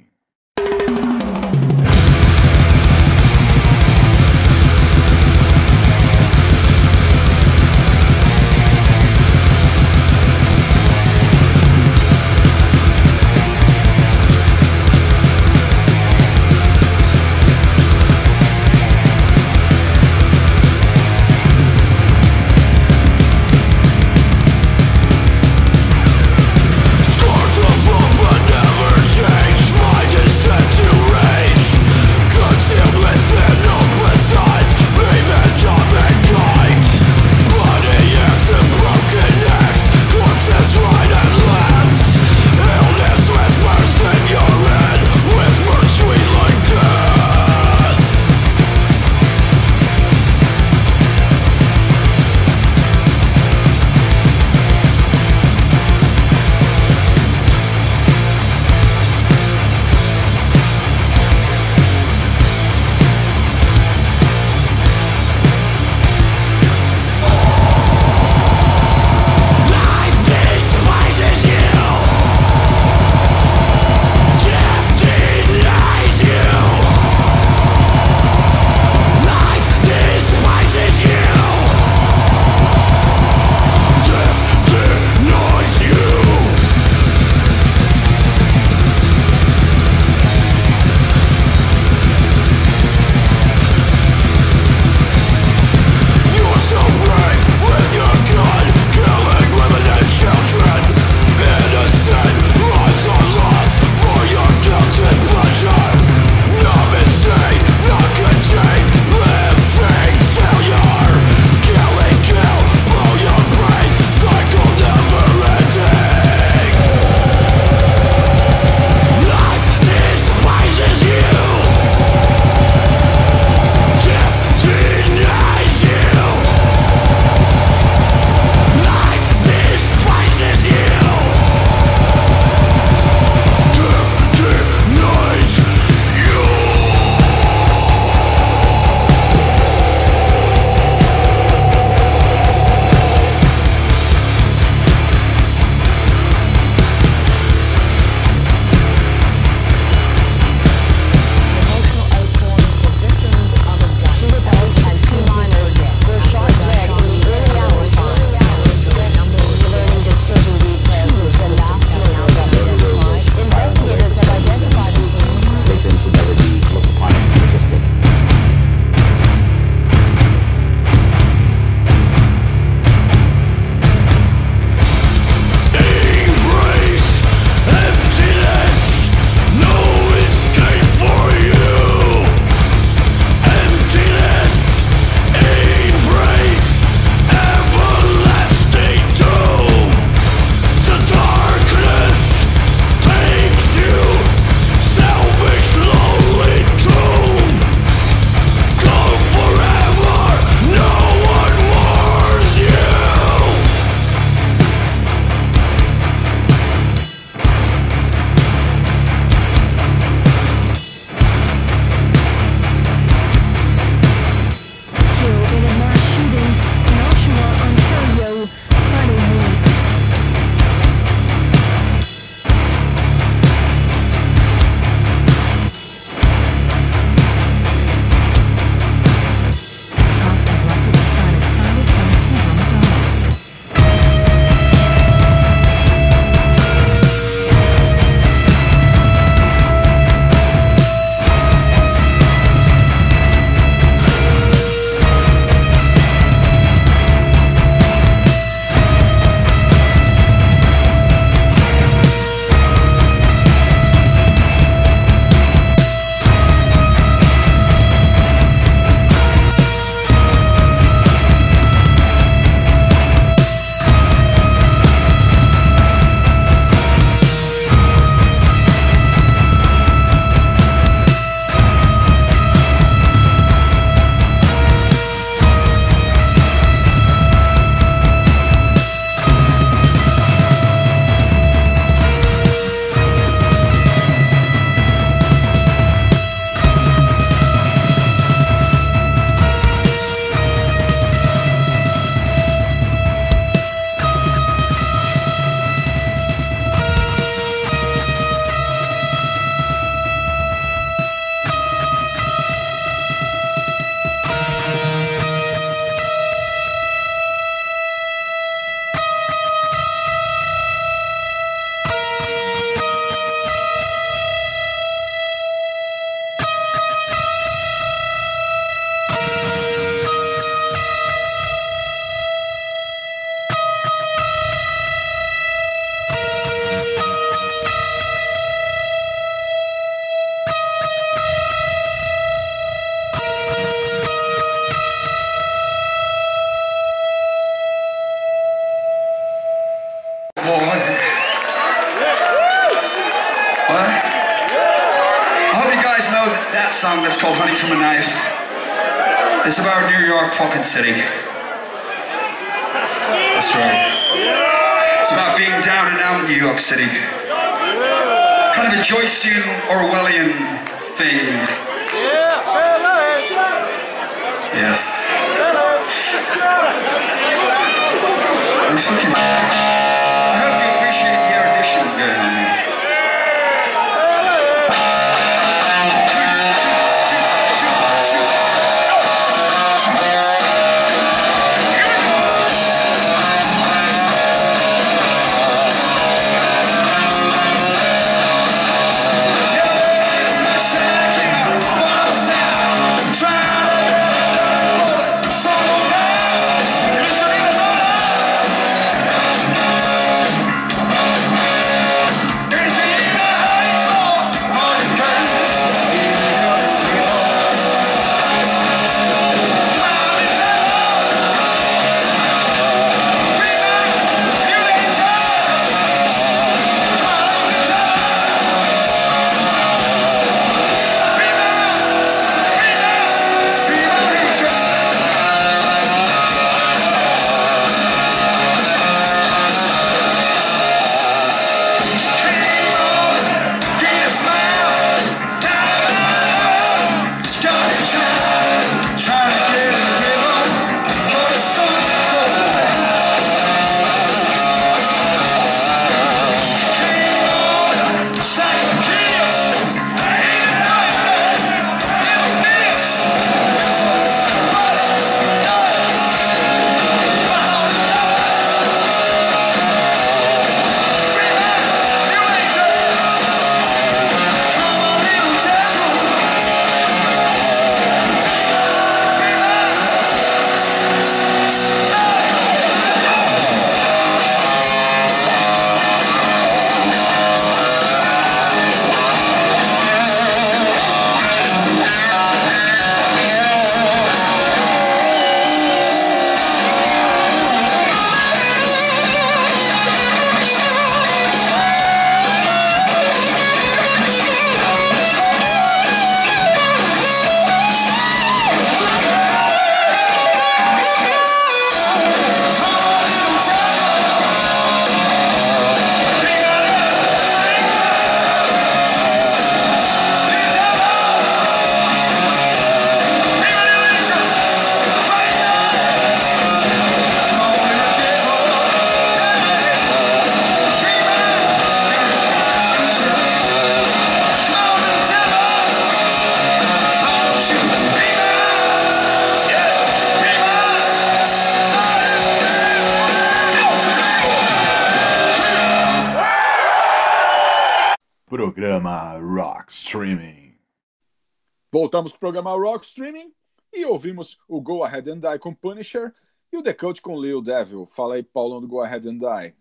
Voltamos pro programa Rock Streaming e ouvimos o Go Ahead and Die com Punisher e o The Cult com Lil Devil. Fala aí, Paulão, do Go Ahead and Die.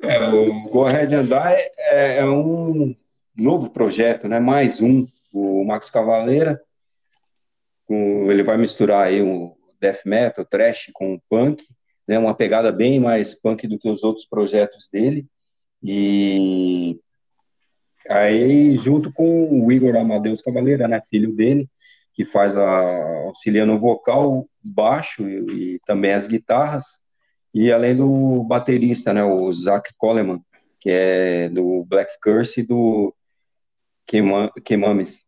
É, o Go Ahead and Die é, é um novo projeto, né? Mais um, o Max Cavaleira. Ele vai misturar aí o death metal, trash com punk, né? Uma pegada bem mais punk do que os outros projetos dele. E aí, junto com o Igor Amadeus Cavaleira, né? Filho dele, que faz a auxiliando vocal, baixo e, e também as guitarras e além do baterista, né, o Zach Coleman, que é do Black Curse e do Queimames.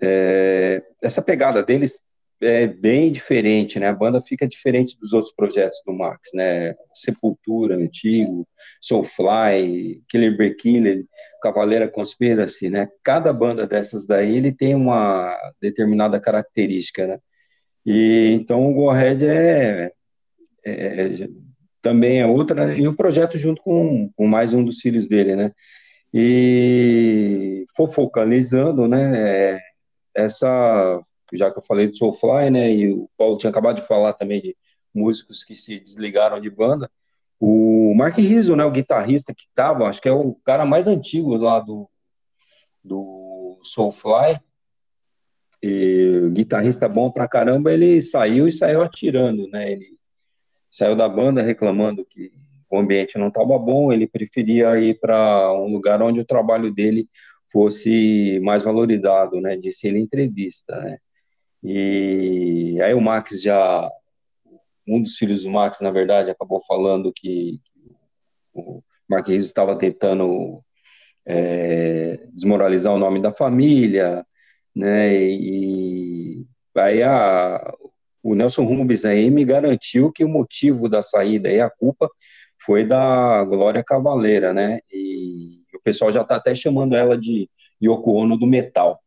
É, essa pegada deles é bem diferente, né? A banda fica diferente dos outros projetos do Max, né? Sepultura, Antigo, Soulfly, Killer Be Killer, Cavaleira Conspiracy, né? Cada banda dessas daí, ele tem uma determinada característica, né? E então o Go Ahead é, é, também é outra, e o projeto junto com, com mais um dos filhos dele, né? E focalizando, né? É, essa, já que eu falei de Soulfly, né? E o Paulo tinha acabado de falar também de músicos que se desligaram de banda. O Mark Rizzo, né? O guitarrista que tava, acho que é o cara mais antigo lá do, do Soulfly. E, guitarrista bom pra caramba, ele saiu e saiu atirando, né? Ele saiu da banda reclamando que o ambiente não estava bom, ele preferia ir para um lugar onde o trabalho dele fosse mais valorizado, né? Disse ele em entrevista, né? E aí o Max já, um dos filhos do Max, na verdade, acabou falando que o Marquinhos estava tentando é, desmoralizar o nome da família, né? E aí a, o Nelson Rubens aí me garantiu que o motivo da saída e a culpa foi da Glória Cavaleira, né? E o pessoal já está até chamando ela de Yoko Ono do metal.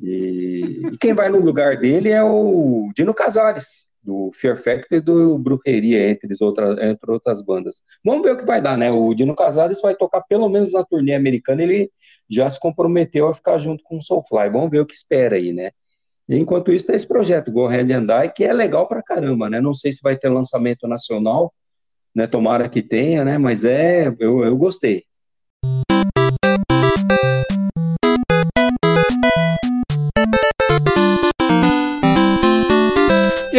E, e, quem vai no lugar dele é o Dino Casares, do Fear Factor e do Brujeria, entre, outras, entre outras bandas. Vamos ver o que vai dar, né? O Dino Casares vai tocar pelo menos na turnê americana, ele já se comprometeu a ficar junto com o Soulfly. Vamos ver o que espera aí, né? Enquanto isso, tem esse projeto, Go Ahead and Die, que é legal pra caramba, né? Não sei se vai ter lançamento nacional, né? Tomara que tenha, né? Mas é, eu, eu gostei.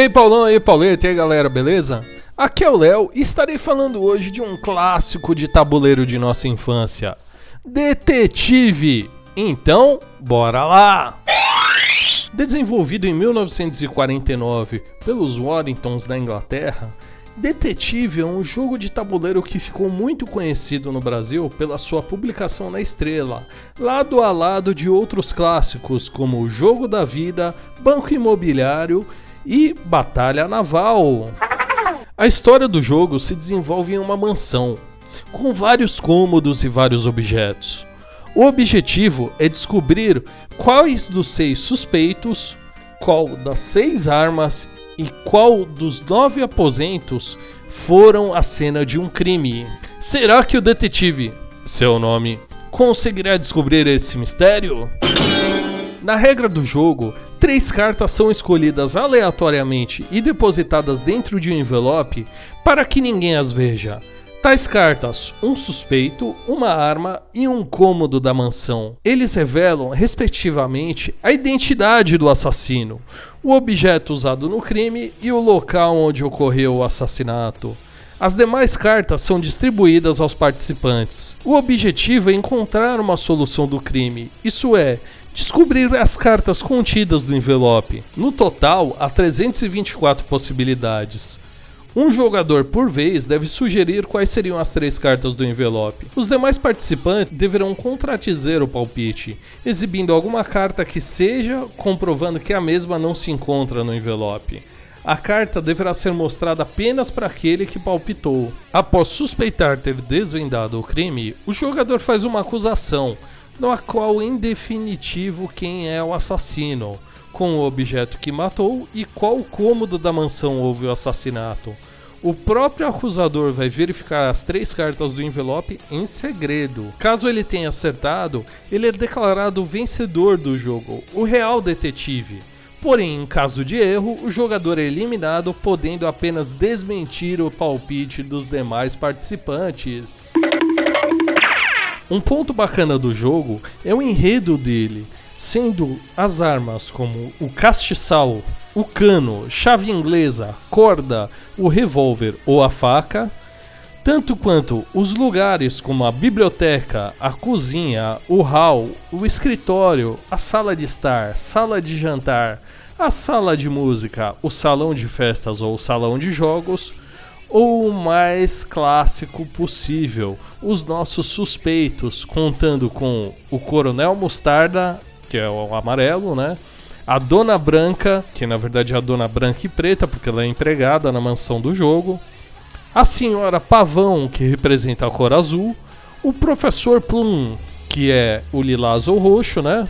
Aí, Paulão, e aí, Pauleta, e aí, galera, beleza? Aqui é o Léo e estarei falando hoje de um clássico de tabuleiro de nossa infância: Detetive. Então, bora lá! Desenvolvido em 1949 pelos Warringtons da Inglaterra, Detetive é um jogo de tabuleiro que ficou muito conhecido no Brasil pela sua publicação na Estrela, lado a lado de outros clássicos como O Jogo da Vida, Banco Imobiliário e Batalha Naval. A história do jogo se desenvolve em uma mansão, com vários cômodos e vários objetos. O objetivo é descobrir quais dos seis suspeitos, qual das seis armas e qual dos nove aposentos foram a cena de um crime. Será que o detetive, seu nome, conseguirá descobrir esse mistério? Na regra do jogo, três cartas são escolhidas aleatoriamente e depositadas dentro de um envelope para que ninguém as veja. Tais cartas, um suspeito, uma arma e um cômodo da mansão. Eles revelam, respectivamente, a identidade do assassino, o objeto usado no crime e o local onde ocorreu o assassinato. As demais cartas são distribuídas aos participantes. O objetivo é encontrar uma solução do crime, isso é, descobrir as cartas contidas no envelope. No total, há 324 possibilidades. Um jogador por vez deve sugerir quais seriam as três cartas do envelope. Os demais participantes deverão contradizer o palpite, exibindo alguma carta que seja, comprovando que a mesma não se encontra no envelope. A carta deverá ser mostrada apenas para aquele que palpitou. Após suspeitar ter desvendado o crime, o jogador faz uma acusação, no qual em definitivo quem é o assassino com o objeto que matou e qual cômodo da mansão houve o assassinato. O próprio acusador vai verificar as três cartas do envelope em segredo. Caso ele tenha acertado, ele é declarado vencedor do jogo, o real detetive. Porém, em caso de erro, o jogador é eliminado, podendo apenas desmentir o palpite dos demais participantes. Um ponto bacana do jogo é o enredo dele sendo as armas como o castiçal, o cano, chave inglesa, corda, o revólver ou a faca, tanto quanto os lugares como a biblioteca, a cozinha, o hall, o escritório, a sala de estar, sala de jantar, a sala de música, o salão de festas ou salão de jogos, ou o mais clássico possível, os nossos suspeitos, contando com o Coronel Mostarda, que é o amarelo, né? A Dona Branca, que na verdade é a Dona Branca e Preta, porque ela é empregada na mansão do jogo. A Senhora Pavão, que representa a cor azul. O Professor Plum, que é o lilás ou roxo, né?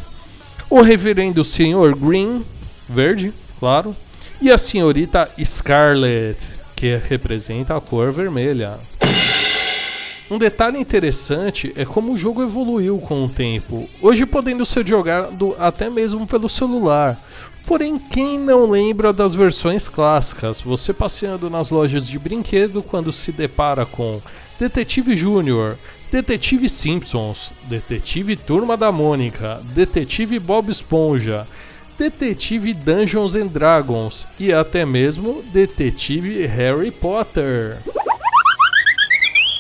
O Reverendo Senhor Green, verde, claro. E a Senhorita Scarlet, que representa a cor vermelha. Um detalhe interessante é como o jogo evoluiu com o tempo, hoje podendo ser jogado até mesmo pelo celular. Porém, quem não lembra das versões clássicas? Você passeando nas lojas de brinquedo quando se depara com Detetive Júnior, Detetive Simpsons, Detetive Turma da Mônica, Detetive Bob Esponja, Detetive Dungeons and Dragons e até mesmo Detetive Harry Potter.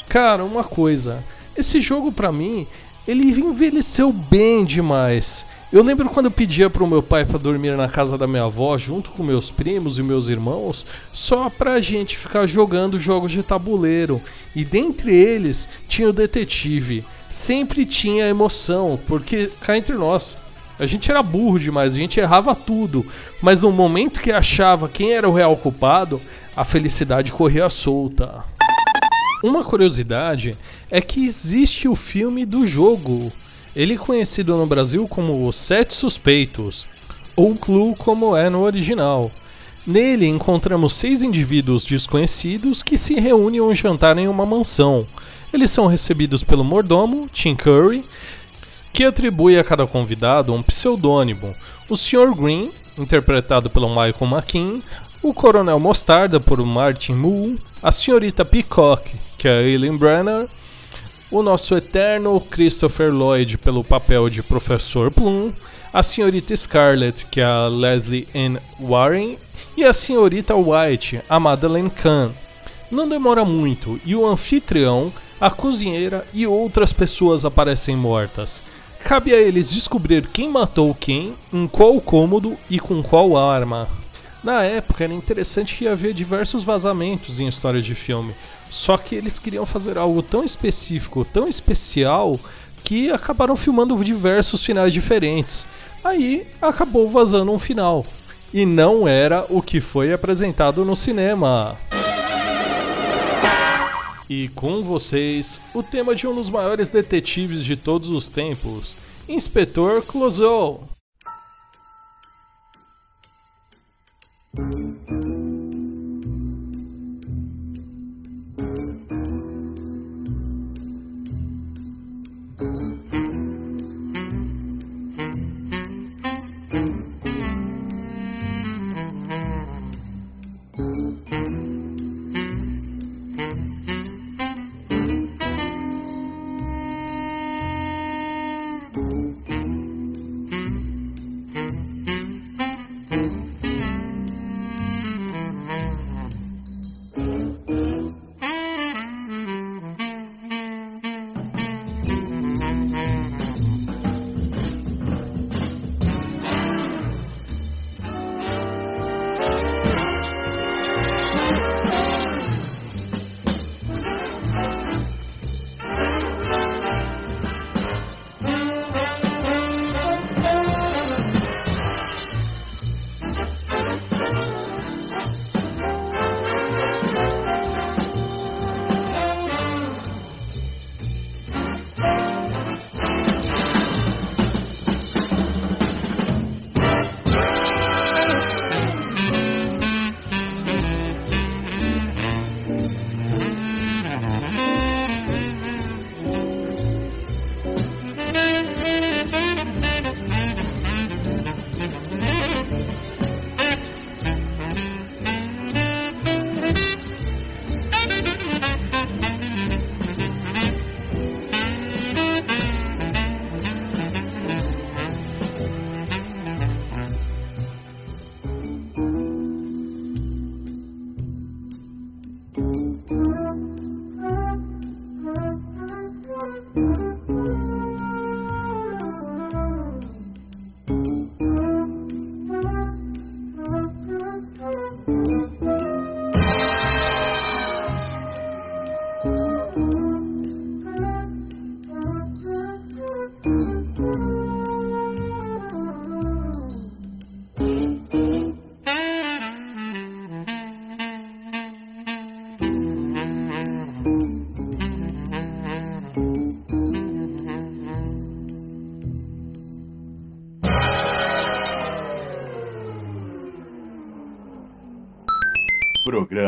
Cara, uma coisa. Esse jogo para mim, ele envelheceu bem demais. Eu lembro quando eu pedia pro meu pai para dormir na casa da minha avó, junto com meus primos e meus irmãos, só pra gente ficar jogando jogos de tabuleiro. E dentre eles tinha o detetive. Sempre tinha emoção, porque cá entre nós, a gente era burro demais, a gente errava tudo. Mas no momento que achava quem era o real culpado, a felicidade corria solta. Uma curiosidade é que existe o filme do jogo. Ele é conhecido no Brasil como Os Sete Suspeitos, ou Clue como é no original. Nele encontramos seis indivíduos desconhecidos que se reúnem um jantar em uma mansão. Eles são recebidos pelo mordomo, Tim Curry, que atribui a cada convidado um pseudônimo. O Sr. Green, interpretado pelo Michael McKean, o Coronel Mostarda, por Martin Mull, a Senhorita Peacock, que é Eileen Brenner, o nosso eterno Christopher Lloyd pelo papel de Professor Plum, a senhorita Scarlett, que é a Leslie Ann Warren, e a senhorita White, a Madeleine Kahn. Não demora muito e o anfitrião, a cozinheira e outras pessoas aparecem mortas. Cabe a eles descobrir quem matou quem, em qual cômodo e com qual arma. Na época era interessante que havia diversos vazamentos em histórias de filme, só que eles queriam fazer algo tão específico, tão especial, que acabaram filmando diversos finais diferentes. Aí acabou vazando um final. E não era o que foi apresentado no cinema. E com vocês, o tema de um dos maiores detetives de todos os tempos, Inspetor Clouseau.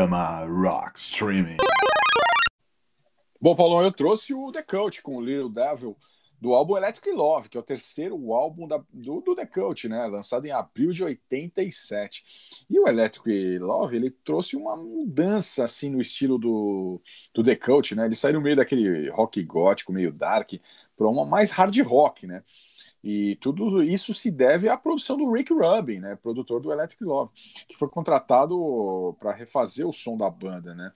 Programa Rock Streaming. Bom, Paulão, eu trouxe o The Cult com o Little Devil do álbum Electric Love, que é o terceiro álbum da, do, do The Cult, né? Lançado em abril de 87. E o Electric Love, ele trouxe uma mudança, assim, no estilo do, do The Cult, né? Ele saiu no meio daquele rock gótico, meio dark, para uma mais hard rock, né? E tudo isso se deve à produção do Rick Rubin, né, produtor do Electric Love, que foi contratado para refazer o som da banda, né,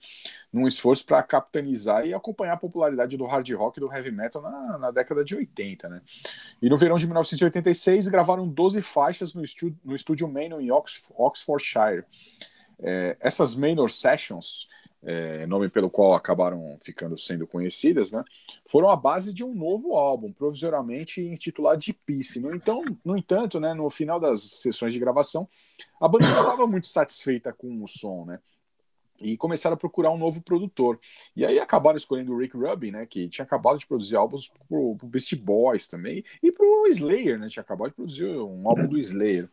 num esforço para capitalizar e acompanhar a popularidade do hard rock e do heavy metal na, na, década de 80. Né. E no verão de 1986 gravaram 12 faixas no, estúdio, no estúdio Manor em Oxfordshire. É, essas Manor Sessions é, nome pelo qual acabaram ficando sendo conhecidas, né, foram a base de um novo álbum, provisoriamente intitulado de Peace. No, então, no entanto, né, no final das sessões de gravação, a banda não estava muito satisfeita com o som, né, e começaram a procurar um novo produtor. E aí acabaram escolhendo o Rick Rubin, né, que tinha acabado de produzir álbuns pro, pro Beastie Boys também, e pro Slayer, né, tinha acabado de produzir um álbum do Slayer.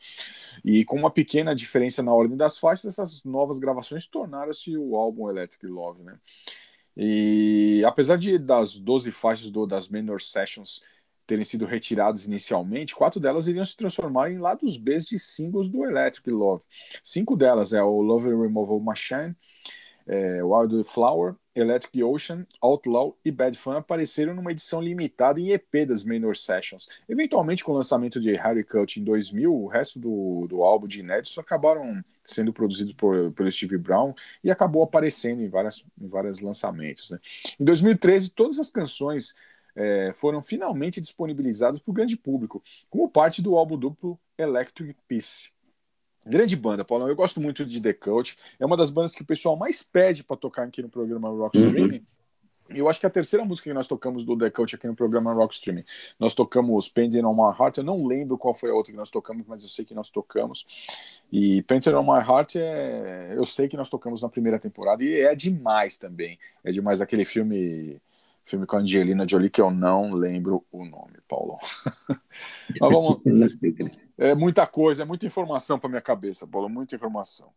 E com uma pequena diferença na ordem das faixas, essas novas gravações tornaram-se o álbum Electric Love, né. E apesar de das 12 faixas do, das Menor Sessions terem sido retiradas inicialmente, quatro delas iriam se transformar em lados B de singles do Electric Love. Cinco delas é o Love Removal Machine, é, Wildflower, Electric Ocean, Outlaw e Bad Fun apareceram numa edição limitada em EP das Manor Sessions. Eventualmente, com o lançamento de Harry Cut em 2000, o resto do, do álbum de inéditos acabaram sendo produzidos por, pelo Steve Brown e acabou aparecendo em, várias, em vários lançamentos. Né? Em 2013, todas as canções é, foram finalmente disponibilizadas para o grande público, como parte do álbum duplo Electric Peace. Grande banda, Paulão. Eu gosto muito de The Cult. É uma das bandas que o pessoal mais pede para tocar aqui no programa Rock uhum. Streaming. E eu acho que a terceira música que nós tocamos do The Cult aqui no programa Rock Streaming. Nós tocamos Painting on My Heart. Eu não lembro qual foi a outra que nós tocamos, mas eu sei que nós tocamos. E Painting on My Heart é. Eu sei que nós tocamos na primeira temporada e é demais também. É demais aquele filme filme com a Angelina Jolie, que eu não lembro o nome, Paulo. Mas vamos... É muita coisa, é muita informação para minha cabeça, Paulo, muita informação.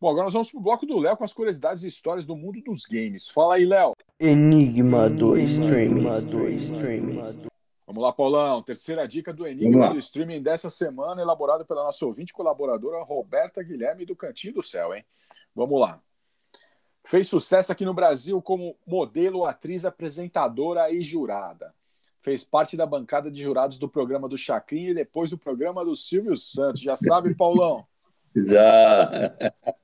Bom, agora nós vamos pro bloco do Léo com as curiosidades e histórias do mundo dos games. Fala aí, Léo. Enigma do streaming. streaming. Vamos lá, Paulão. Terceira dica do Enigma do streaming dessa semana, elaborado pela nossa ouvinte colaboradora Roberta Guilherme do Cantinho do Céu, hein? Vamos lá. Fez sucesso aqui no Brasil como modelo, atriz, apresentadora e jurada. Fez parte da bancada de jurados do programa do Chacrinha e depois do programa do Silvio Santos. Já sabe, Paulão? Já.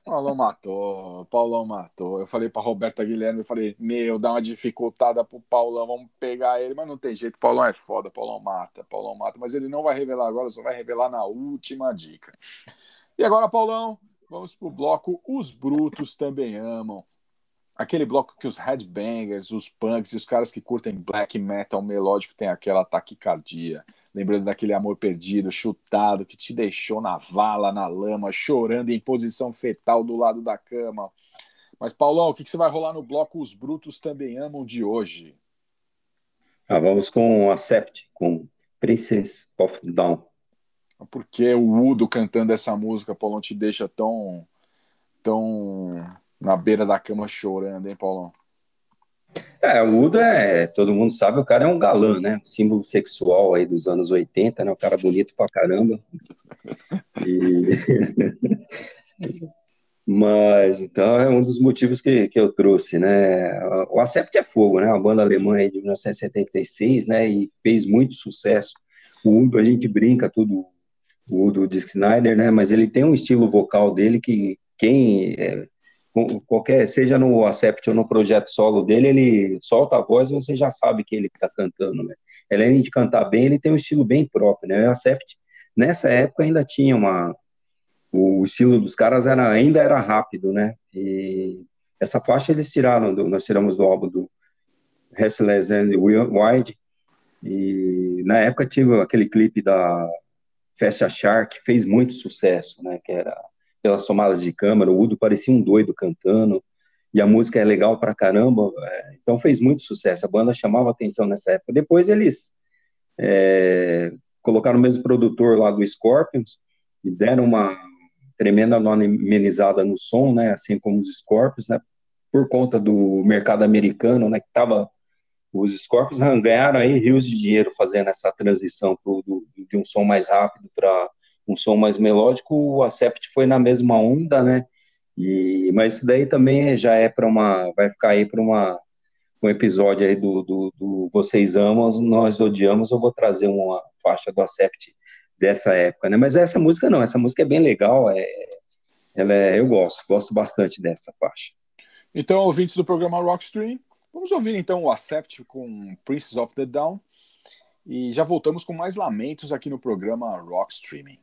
Paulão matou, Paulão matou. Eu falei para Roberta Guilherme, eu falei, meu, dá uma dificultada pro Paulão, vamos pegar ele, mas não tem jeito, Paulão é foda, Paulão mata, Paulão mata, mas ele não vai revelar agora, só vai revelar na última dica. E agora, Paulão, Vamos pro bloco Os Brutos Também Amam. Aquele bloco que os headbangers, os punks e os caras que curtem black metal melódico têm aquela taquicardia. Lembrando daquele amor perdido, chutado, que te deixou na vala, na lama, chorando em posição fetal do lado da cama. Mas, Paulão, o que, que você vai rolar no bloco Os Brutos Também Amam de hoje? Ah, vamos com a Sept, com Princess of Dawn. Por que o Udo cantando essa música, Paulão, te deixa tão, tão na beira da cama chorando, hein, Paulão? É, o Udo é, todo mundo sabe, o cara é um galã, né? Símbolo sexual aí dos anos 80, né? O cara bonito pra caramba. E... Mas, então, é um dos motivos que, que eu trouxe, né? O Acept é Fogo, né? Uma banda alemã aí de 1976, né? E fez muito sucesso. O Udo, a gente brinca tudo, o do Dick Snyder, né? Mas ele tem um estilo vocal dele que quem é, qualquer seja no Acept ou no projeto solo dele, ele solta a voz e você já sabe que ele está cantando, né? Além de cantar bem, ele tem um estilo bem próprio, né? O Acept nessa época ainda tinha uma o estilo dos caras era ainda era rápido, né? E essa faixa eles tiraram, do, nós tiramos do álbum do Restless and Wide e na época tinha aquele clipe da Fast Achar, que fez muito sucesso, né? Que era pelas tomadas de câmera, o Udo parecia um doido cantando, e a música é legal pra caramba, é, então fez muito sucesso, a banda chamava atenção nessa época. Depois eles é, colocaram o mesmo produtor lá do Scorpions, e deram uma tremenda amenizada no som, né? Assim como os Scorpions, né? Por conta do mercado americano, né? Que tava os Scorpions ganharam aí rios de dinheiro fazendo essa transição pro, do, de um som mais rápido para um som mais melódico. O Acept foi na mesma onda, né? E, mas isso daí também já é para uma, vai ficar aí para uma o episódio aí do, do, do Vocês Amam, Nós Odiamos, eu vou trazer uma faixa do Acept dessa época, né? Mas essa música não, essa música é bem legal, é, ela é, eu gosto, gosto bastante dessa faixa. Então, ouvintes do programa Rockstream, vamos ouvir então o Acept com Princes of the Down e já voltamos com mais lamentos aqui no programa Rock Streaming.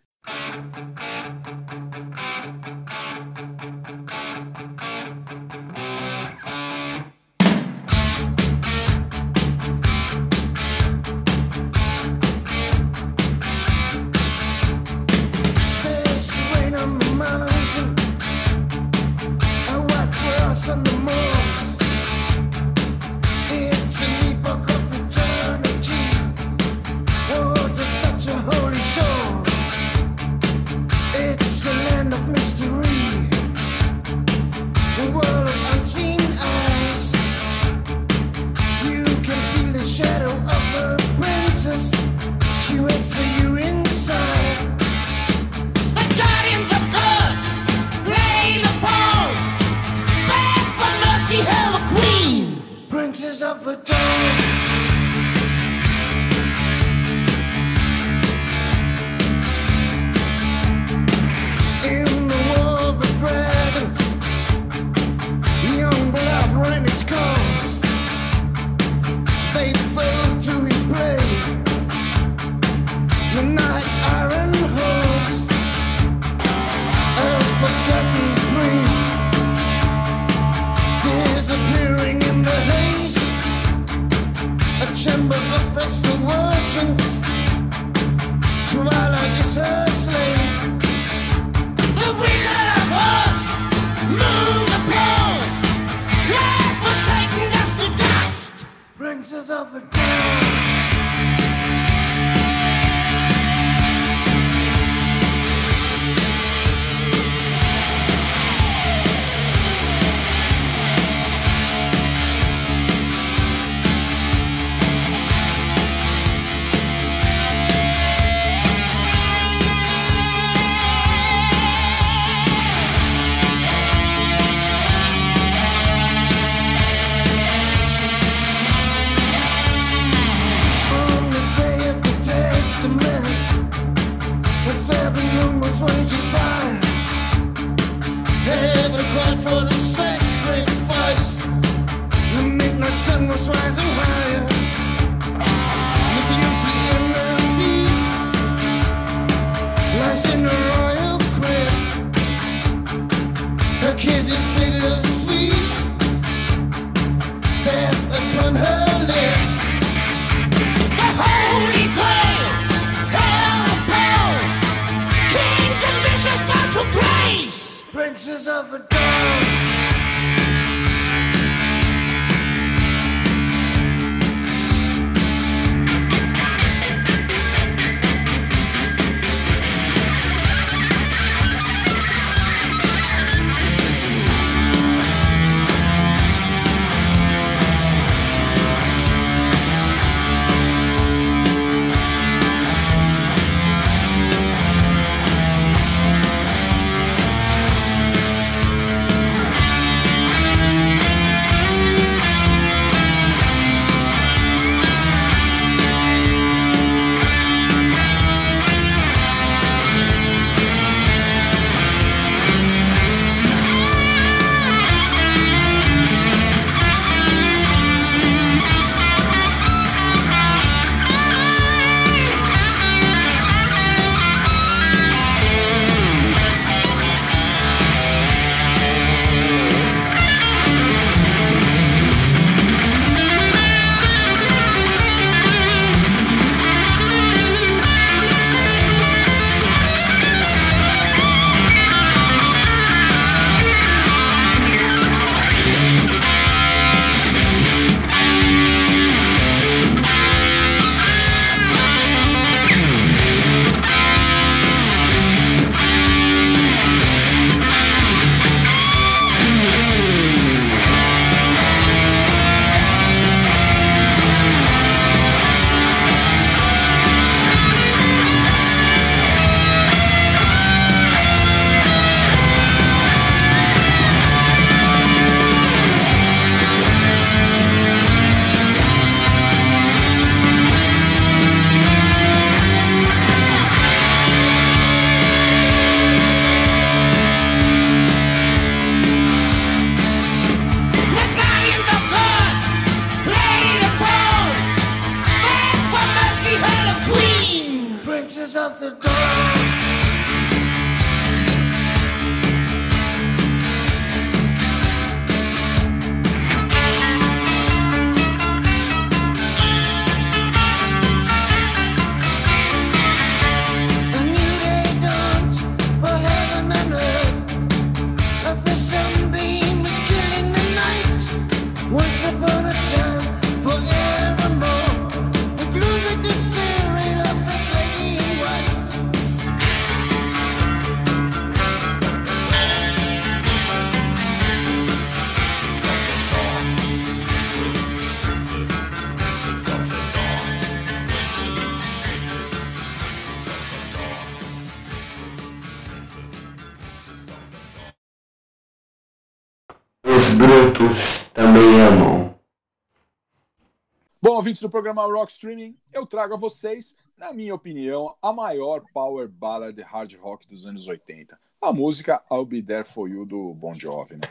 Ouvintes do programa Rock Streaming, eu trago a vocês, na minha opinião, a maior power ballad hard rock dos anos 80. A música I'll Be There For You do Bon Jovi, né?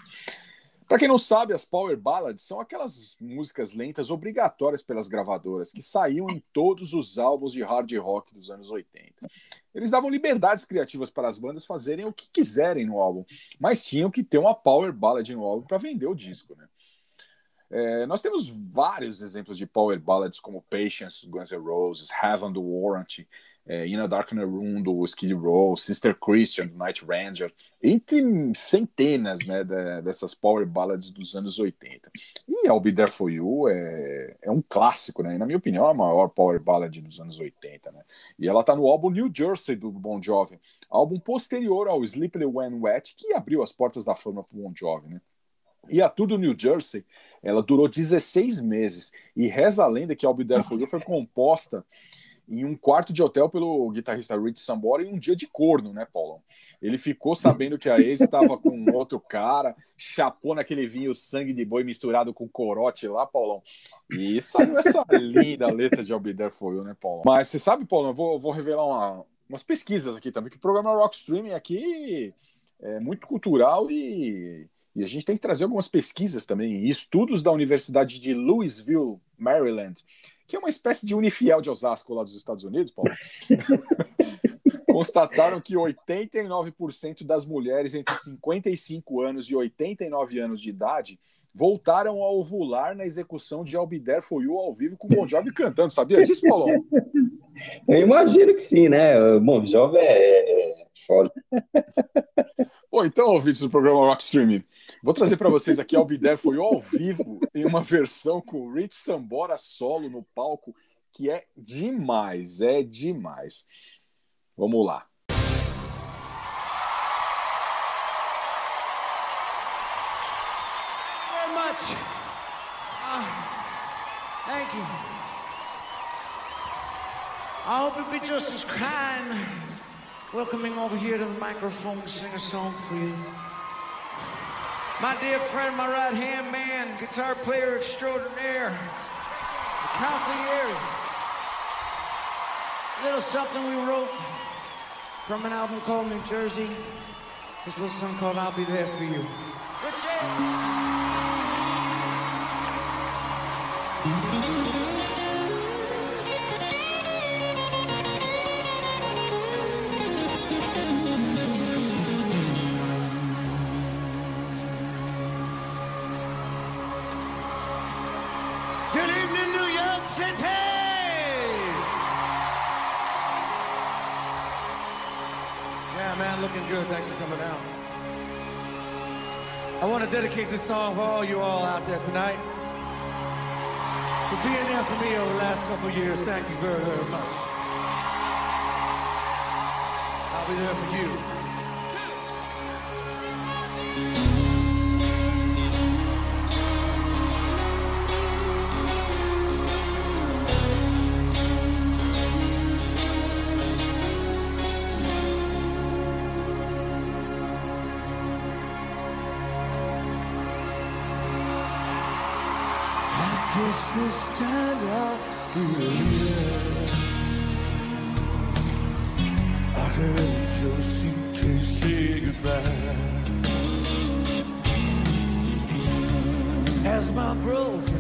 Para quem não sabe, as power ballads são aquelas músicas lentas obrigatórias pelas gravadoras que saíam em todos os álbuns de hard rock dos anos 80. Eles davam liberdades criativas para as bandas fazerem o que quiserem no álbum, mas tinham que ter uma power ballad no álbum para vender o disco, né? É, nós temos vários exemplos de power ballads como Patience, Guns N' Roses, Heaven, do Warrant, é, In a Darker Room, do Skid Row, Sister Christian, do Night Ranger, entre centenas né, de- dessas power ballads dos anos 80. E I'll Be There For You é, é um clássico, né? E, na minha opinião, é a maior power ballad dos anos 80, né? E ela tá no álbum New Jersey, do Bon Jovi, álbum posterior ao Sleepily When Wet, que abriu as portas da fama pro Bon Jovi, né? E a Tudo New Jersey, ela durou 16 meses. E reza a lenda que I'll Be For You foi composta em um quarto de hotel pelo guitarrista Rich Sambora em um dia de corno, né, Paulão? Ele ficou sabendo que a ex estava com outro cara, chapou naquele vinho sangue de boi misturado com corote lá, Paulão. E saiu essa linda letra de There For You, né, Paulão? Mas você sabe, Paulão, eu vou, vou revelar uma- umas pesquisas aqui também, que o programa Rock Streaming aqui é muito cultural e, e a gente tem que trazer algumas pesquisas também, e estudos da Universidade de Louisville, Maryland, que é uma espécie de Unifiel de Osasco lá dos Estados Unidos, Paulo. Constataram que 89% das mulheres entre 55 anos e 89 anos de idade voltaram a ovular na execução de Albider For You ao vivo com o Bon Jovi cantando. Sabia disso, Paulo? Eu imagino que sim, né? O Bon Jovi é, é foda. Bom, então, ouvintes do programa Rock Streaming, vou trazer para vocês aqui I'll Be You ao vivo, em uma versão com Rich Sambora solo no palco, que é demais, é demais. Vamos lá. Uh, thank you. I hope you'll be just as kind welcoming over here to the microphone to sing a song for you. My dear friend, my right hand man, guitar player extraordinaire, the concierge. A little something we wrote from an album called New Jersey. This little song called I'll Be There For You. Richie! Dedicate this song for all you all out there tonight. For being there for me over the last couple years. Thank you very, very much. I'll be there for you. I say goodbye. As my broken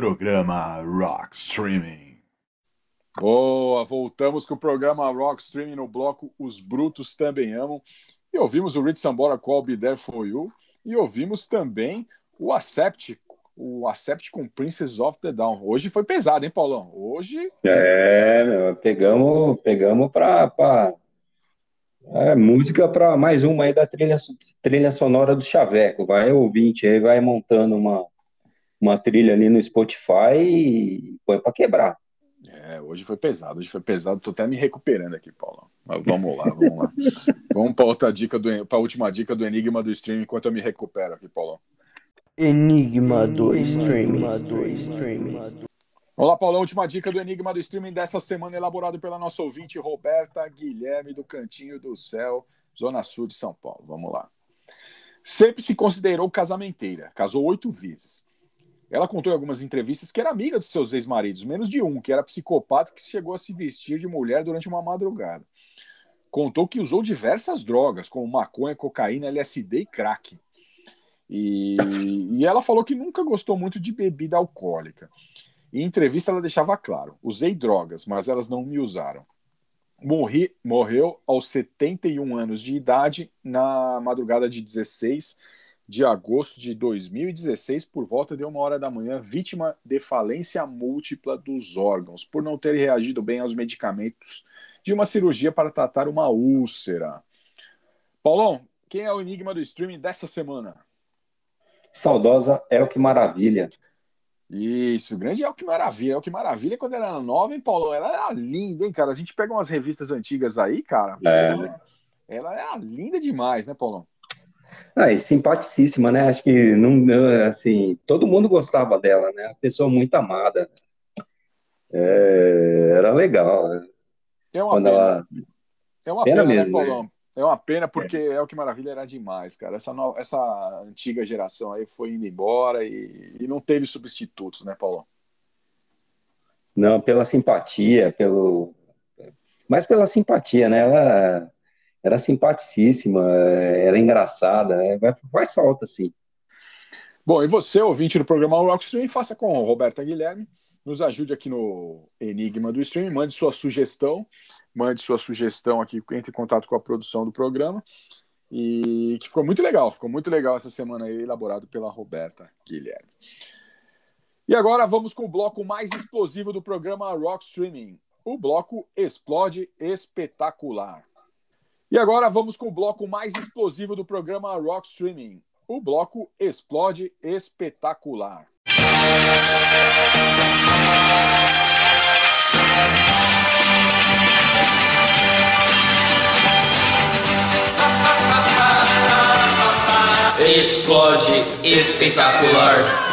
Programa Rock Streaming. Boa, voltamos com o programa Rock Streaming no bloco Os Brutos Também Amam. E ouvimos o Rich Sambora com I'll Be There For You. E ouvimos também o Accept, o Accept com Princess of the Down. Hoje foi pesado, hein, Paulão? Hoje. É, meu, pegamos, pegamos pra. pra... É, música para mais uma aí da trilha, trilha sonora do Chaveco. Vai ouvinte aí, vai montando uma, uma trilha ali no Spotify e põe para quebrar. É, hoje foi pesado, hoje foi pesado. Tô até me recuperando aqui, Paulo. Mas vamos lá, vamos lá. vamos para outra dica do, para a última dica do Enigma do Streaming enquanto eu me recupero aqui, Paulo. Enigma do Streaming. Olá, Paulão. Última dica do Enigma do Streaming dessa semana, elaborado pela nossa ouvinte Roberta Guilherme, do Cantinho do Céu, Zona Sul de São Paulo. Vamos lá. Sempre se considerou casamenteira, casou oito vezes. Ela contou em algumas entrevistas que era amiga dos seus ex-maridos, menos de um, que era psicopata que chegou a se vestir de mulher durante uma madrugada. Contou que usou diversas drogas, como maconha, cocaína, LSD e crack. E, e ela falou que nunca gostou muito de bebida alcoólica. Em entrevista, ela deixava claro: usei drogas, mas elas não me usaram. Morri, morreu aos 71 anos de idade na madrugada de 16 de agosto de 2016, por volta de uma hora da manhã, vítima de falência múltipla dos órgãos, por não ter reagido bem aos medicamentos de uma cirurgia para tratar uma úlcera. Paulão, quem é o enigma do streaming dessa semana? Saudosa é o que maravilha. Isso, grande é o que maravilha. É o que maravilha quando ela era nova, hein, Paulo? Ela era linda, hein, cara? A gente pega umas revistas antigas aí, cara. É. Ela, ela era linda demais, né, Paulão? Ah, e simpaticíssima, né? Acho que não, assim, todo mundo gostava dela, né? Pessoa muito amada. É, era legal. Né? É uma Quando pena. ela... É uma Pena pena, mesmo, né, Paulão? É uma pena porque é o que maravilha era demais, cara. Essa, no... essa antiga geração aí foi indo embora e... e não teve substitutos, né, Paulão? Não, pela simpatia, pelo. Mas pela simpatia, né? Ela era simpaticíssima, era engraçada, né? faz falta, sim. Bom, e você, ouvinte do programa Rockstream, faça com Roberta Guilherme, nos ajude aqui no Enigma do Stream, mande sua sugestão, mande sua sugestão aqui, entre em contato com a produção do programa, e que ficou muito legal, ficou muito legal essa semana aí, elaborado pela Roberta Guilherme. E agora vamos com o bloco mais explosivo do programa Rock Streaming, o bloco Explode Espetacular. E agora vamos com o bloco mais explosivo do programa Rock Streaming, o bloco Explode Espetacular. Explode espetacular.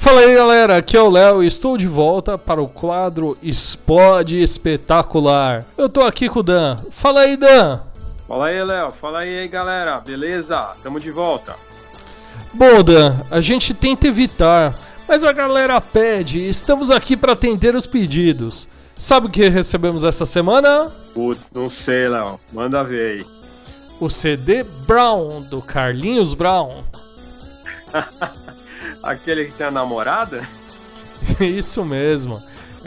Fala aí galera, aqui é o Léo e estou de volta para o quadro Explode Espetacular. Eu tô aqui com o Dan. Fala aí, Dan. Fala aí, Léo. Fala aí, galera. Beleza? Tamo de volta. Bom, Dan, a gente tenta evitar, mas a galera pede e estamos aqui para atender os pedidos. Sabe o que recebemos essa semana? Putz, não sei, Léo. Manda ver aí. O CD Brown, do Carlinhos Brown. Aquele que tem a namorada? Isso mesmo.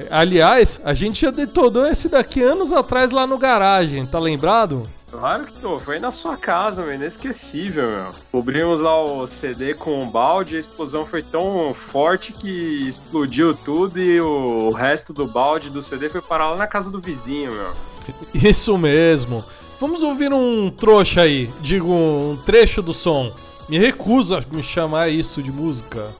Aliás, a gente já detonou esse daqui anos atrás lá no garagem, tá lembrado? Claro que tô, foi na sua casa, meu, inesquecível, meu. Cobrimos lá o CD com um balde, a explosão foi tão forte que explodiu tudo e o resto do balde do CD foi parar lá na casa do vizinho, meu. Isso mesmo. Vamos ouvir um trouxa aí, digo, um trecho do som. Me recuso a me chamar isso de música.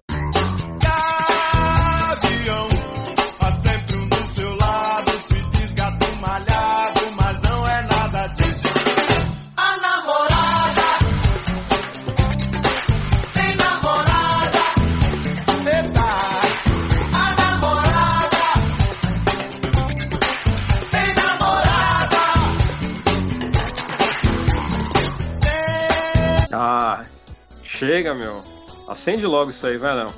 Chega, meu. Acende logo isso aí, vai não.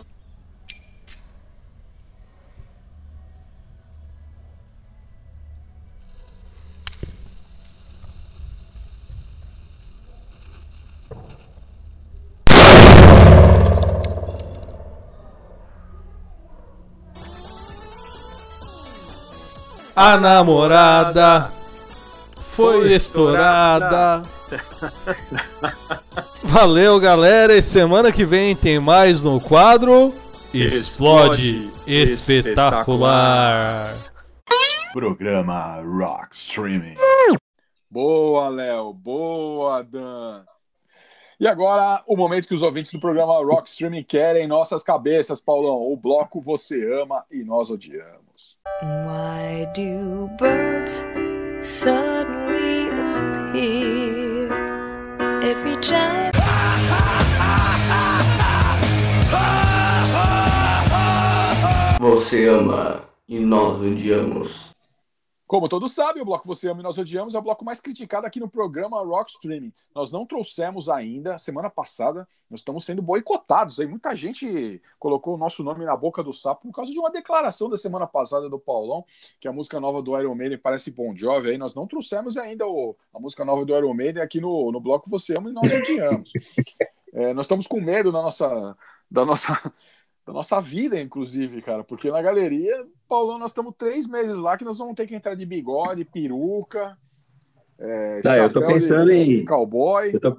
A namorada foi estourada. Valeu, galera. E semana que vem tem mais no quadro Explode Espetacular. Programa Rock Streaming. Boa, Léo. Boa, Dan. E agora, o momento que os ouvintes do programa Rock Streaming querem nossas cabeças, Paulão. O bloco Você Ama e Nós Odiamos. Why do birds suddenly every time? Você ama e nós odiamos. Como todos sabem, o bloco Você Ama e Nós Odiamos é o bloco mais criticado aqui no programa Rock Streaming. Nós não trouxemos ainda, semana passada, nós estamos sendo boicotados. Aí muita gente colocou o nosso nome na boca do sapo por causa de uma declaração da semana passada do Paulão, que a música nova do Iron Maiden parece Bon Jovi. Aí nós não trouxemos ainda o, a música nova do Iron Maiden aqui no, no bloco Você Ama e Nós Odiamos. É, nós estamos com medo da nossa, da nossa da nossa vida, inclusive, cara, porque na galeria, Paulão, nós estamos três meses lá que nós vamos ter que entrar de bigode, peruca. É, Não, eu tô pensando de, em. cowboy. Eu tô,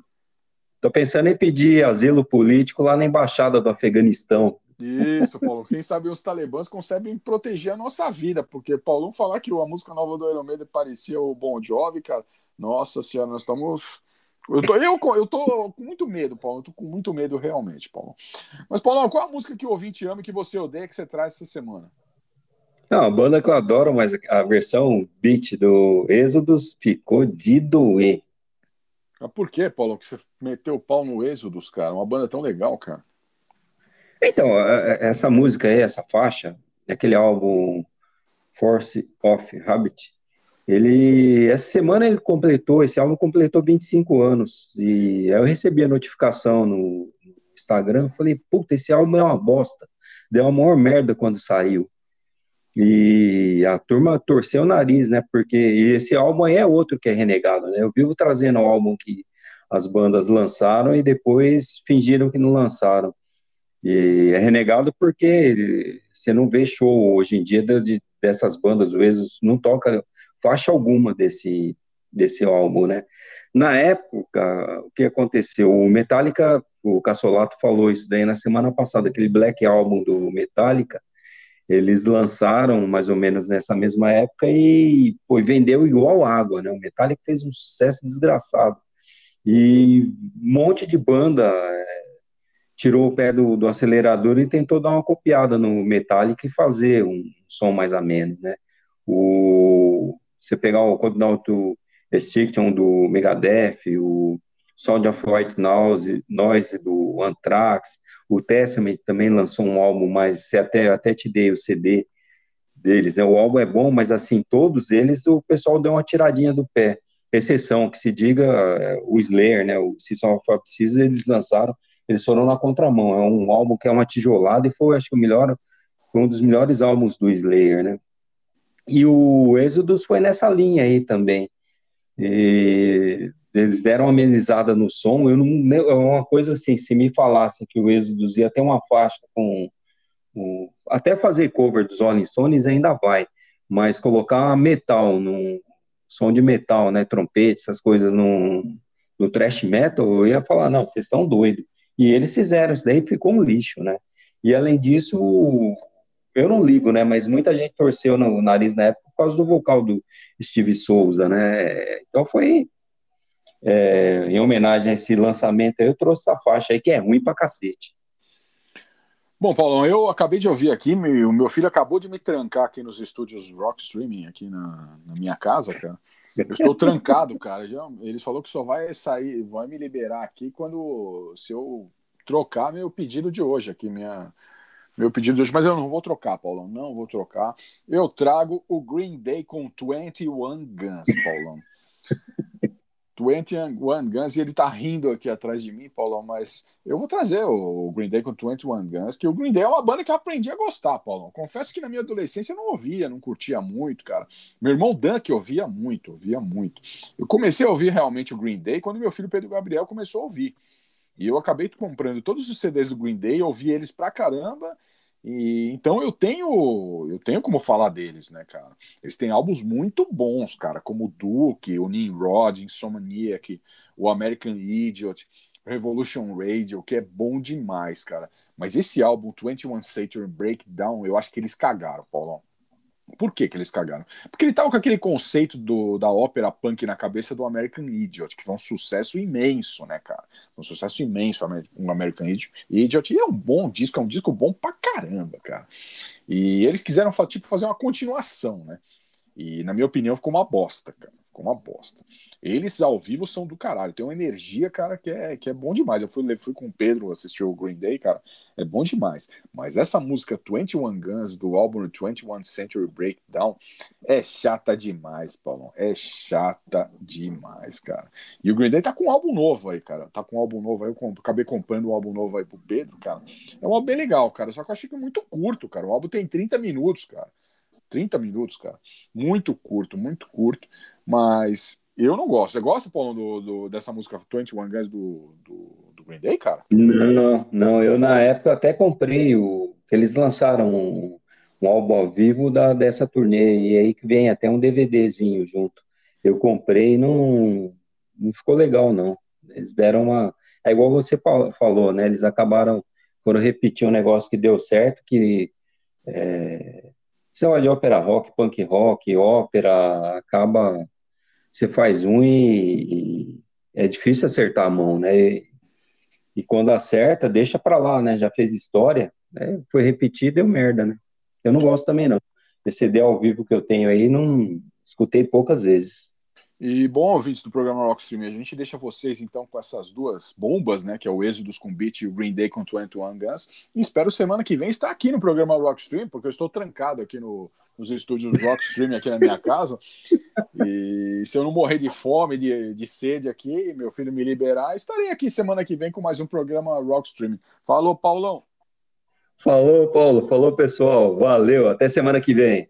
tô pensando em pedir asilo político lá na embaixada do Afeganistão. Isso, Paulo. Quem sabe os talibãs conseguem proteger a nossa vida, porque Paulão falar que a música nova do Iron Maiden parecia o Bon Jovi, cara. Nossa senhora, nós estamos eu tô, eu, eu tô com muito medo, Paulo. Eu tô com muito medo realmente, Paulo. Mas, Paulo, qual a música que o ouvinte ama e que você odeia que você traz essa semana? Não, a banda que eu adoro, mas a versão beat do Êxodos ficou de doer. Mas por que, Paulo, que você meteu o pau no Êxodos, cara? Uma banda tão legal, cara. Então, essa música aí, essa faixa, aquele álbum Force of Habit, ele, essa semana ele completou, esse álbum completou 25 anos, e eu recebi a notificação no Instagram, falei, puta, esse álbum é uma bosta, deu uma maior merda quando saiu, e a turma torceu o nariz, né, porque esse álbum aí é outro que é renegado, né, eu vivo trazendo o álbum que as bandas lançaram e depois fingiram que não lançaram, e é renegado porque você não vê show hoje em dia de, dessas bandas, o Exos não toca faixa alguma desse, desse álbum, né? Na época, o que aconteceu? O Metallica, o Cassolato falou isso daí na semana passada, aquele Black Album do Metallica, eles lançaram mais ou menos nessa mesma época e pô, vendeu igual água, né? O Metallica fez um sucesso desgraçado. E um monte de banda é, tirou o pé do, do acelerador e tentou dar uma copiada no Metallica e fazer um som mais ameno, né? O, você pegar o Countdown Restriction do Megadeth, o Sound of White Noise, Noise do Anthrax, o Testament também lançou um álbum, mas até, até te dei o CD deles, né? O álbum é bom, mas assim, todos eles o pessoal deu uma tiradinha do pé. Exceção, que se diga, é, o Slayer, né? O Season of Precisa, eles lançaram, eles foram na contramão. É um álbum que é uma tijolada e foi, acho que, o melhor, foi um dos melhores álbuns do Slayer, né? E o Êxodos foi nessa linha aí também. E eles deram uma amenizada no som. Eu não, é uma coisa assim, se me falassem que o Êxodos ia ter uma faixa com, com até fazer cover dos Rolling Stones ainda vai, mas colocar metal num som de metal, né, trompete, essas coisas no, no thrash metal, eu ia falar, não, vocês estão doidos. E eles fizeram, isso daí ficou um lixo, né? E além disso, eu não ligo, né? Mas muita gente torceu no nariz na época por causa do vocal do Steve Souza, né? Então foi é, em homenagem a esse lançamento, eu trouxe essa faixa aí que é ruim pra cacete. Bom, Paulão, eu acabei de ouvir aqui, meu, meu filho acabou de me trancar aqui nos estúdios Rock Streaming, aqui na, na minha casa, cara. Eu estou trancado, cara. Já, eles falou que só vai sair, vai me liberar aqui quando se eu trocar meu pedido de hoje aqui, minha meu pedido de hoje, mas eu não vou trocar, Paulão, não vou trocar. Eu trago o Green Day com 21 Guns, Paulão. 21 Guns, e ele tá rindo aqui atrás de mim, Paulão, mas eu vou trazer o Green Day com 21 Guns, que o Green Day é uma banda que eu aprendi a gostar, Paulão. Confesso que na minha adolescência eu não ouvia, não curtia muito, cara. Meu irmão Dan que ouvia muito, ouvia muito. Eu comecei a ouvir realmente o Green Day quando meu filho Pedro Gabriel começou a ouvir. E eu acabei comprando todos os CDs do Green Day, ouvi eles pra caramba, E então eu tenho eu tenho como falar deles, né, cara? Eles têm álbuns muito bons, cara, como Duke, o Nimrod, Insomniac, o American Idiot, Revolution Radio, que é bom demais, cara. Mas esse álbum 21 Century Breakdown, eu acho que eles cagaram, Paulão. Por que, que eles cagaram? Porque ele tava com aquele conceito do, da ópera punk na cabeça do American Idiot, que foi um sucesso imenso, né, cara? Um sucesso imenso, um American Idiot. E é um bom disco, é um disco bom pra caramba, cara. E eles quiseram tipo, fazer uma continuação, né? E, na minha opinião, ficou uma bosta, cara ficou uma bosta. Eles ao vivo são do caralho, tem uma energia, cara, que é, que é bom demais. Eu fui, fui com o Pedro assistir o Green Day, cara, é bom demais. Mas essa música 21 Guns do álbum 21 Century Breakdown é chata demais, Paulo. É chata demais, cara. E o Green Day tá com um álbum novo aí, cara. Tá com um álbum novo aí. Eu acabei comprando um álbum novo aí pro Pedro, cara. É um álbum bem legal, cara. Só que eu achei que é muito curto, cara. O álbum tem 30 minutos, cara. 30 minutos, cara. Muito curto, muito curto. Mas eu não gosto. Você gosta, Paulo, do, do, dessa música 21 Guns do, do, do Green Day, cara? Não, não. Eu na época até comprei o. Eles lançaram um, um álbum ao vivo da, dessa turnê. E aí que vem até um DVDzinho junto. Eu comprei e não, não ficou legal, não. Eles deram uma. É igual você falou, né? Eles acabaram. Foram repetir um negócio que deu certo, que é, você olha ópera rock, punk rock, ópera, acaba. Você faz um e, e é difícil acertar a mão, né? E, e quando acerta, deixa pra lá, né? Já fez história, né? foi repetir, deu merda, né? Eu não gosto também, não. Esse CD ao vivo que eu tenho aí, não escutei poucas vezes. E bom, ouvintes do programa Rockstream, a gente deixa vocês então com essas duas bombas, né? Que é o Êxodos com Beat e o Green Day com 21 Guns. E espero semana que vem estar aqui no programa Rockstream, porque eu estou trancado aqui no, nos estúdios Rockstream aqui na minha casa. E se eu não morrer de fome, de, de sede aqui, meu filho me liberar, estarei aqui semana que vem com mais um programa Rockstream. Falou, Paulão. Falou, Paulo. Falou, pessoal. Valeu. Até semana que vem.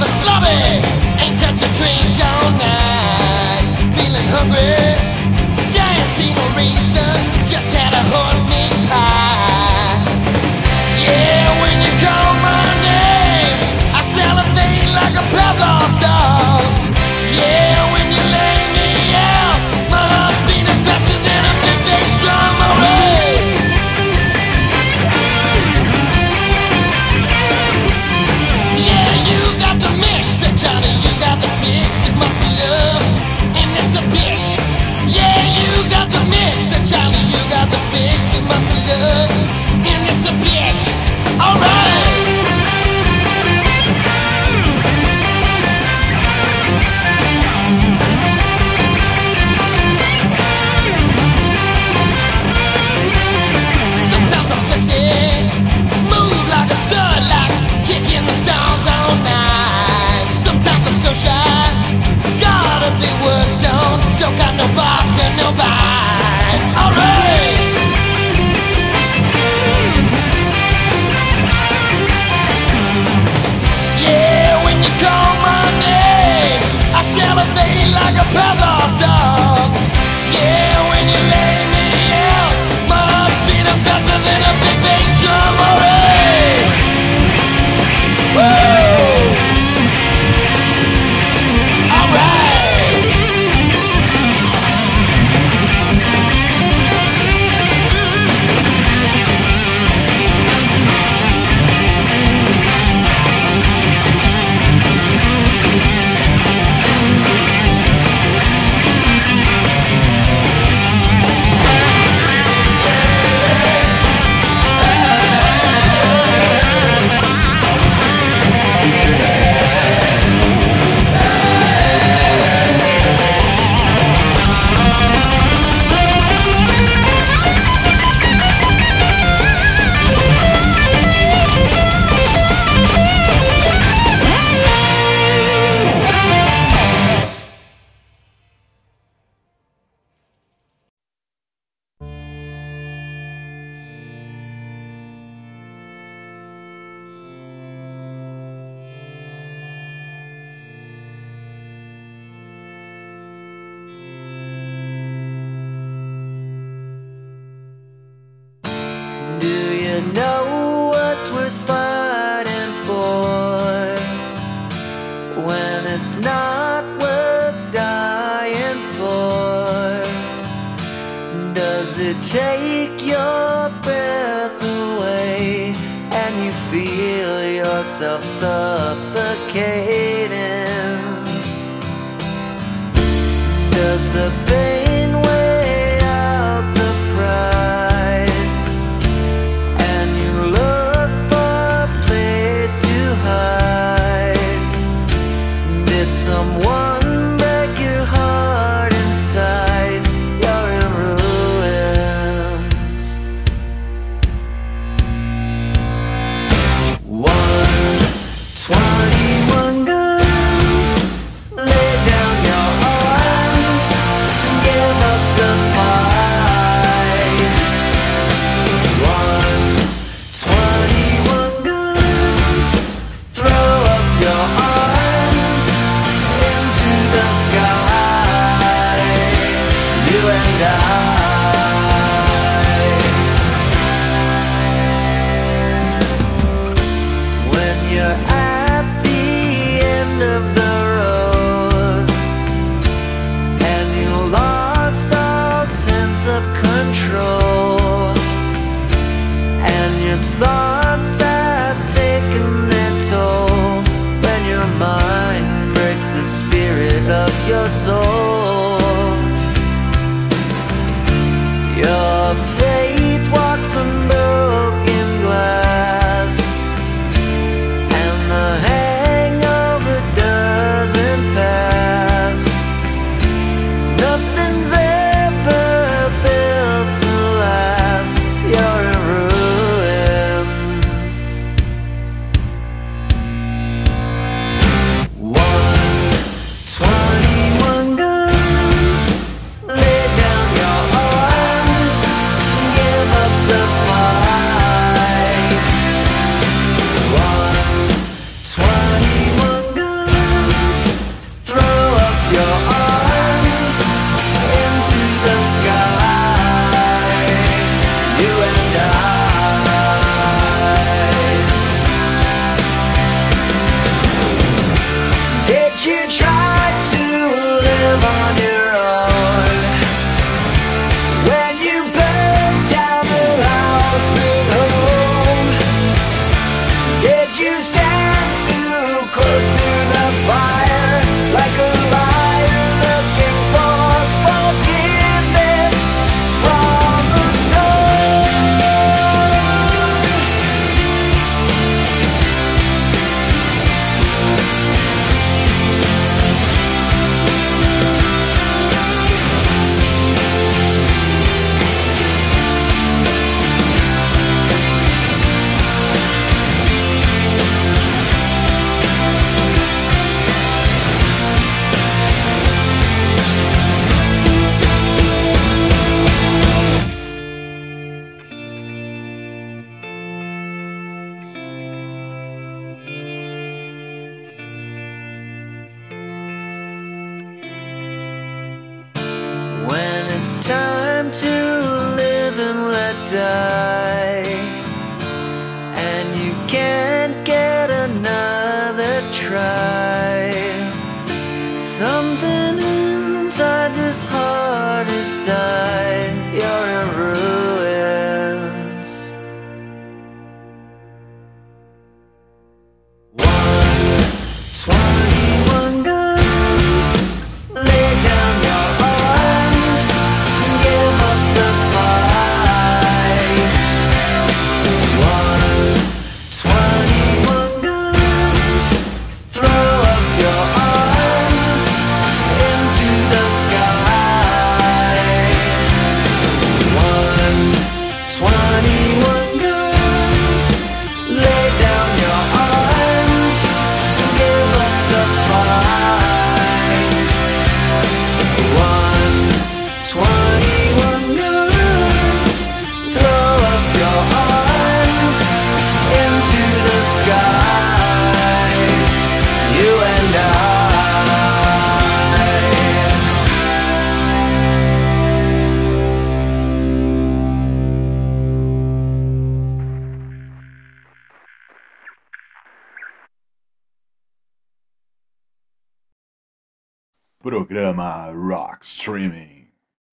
something Ain't touch a drink all night Feeling hungry? Yeah, ain't no reason. Just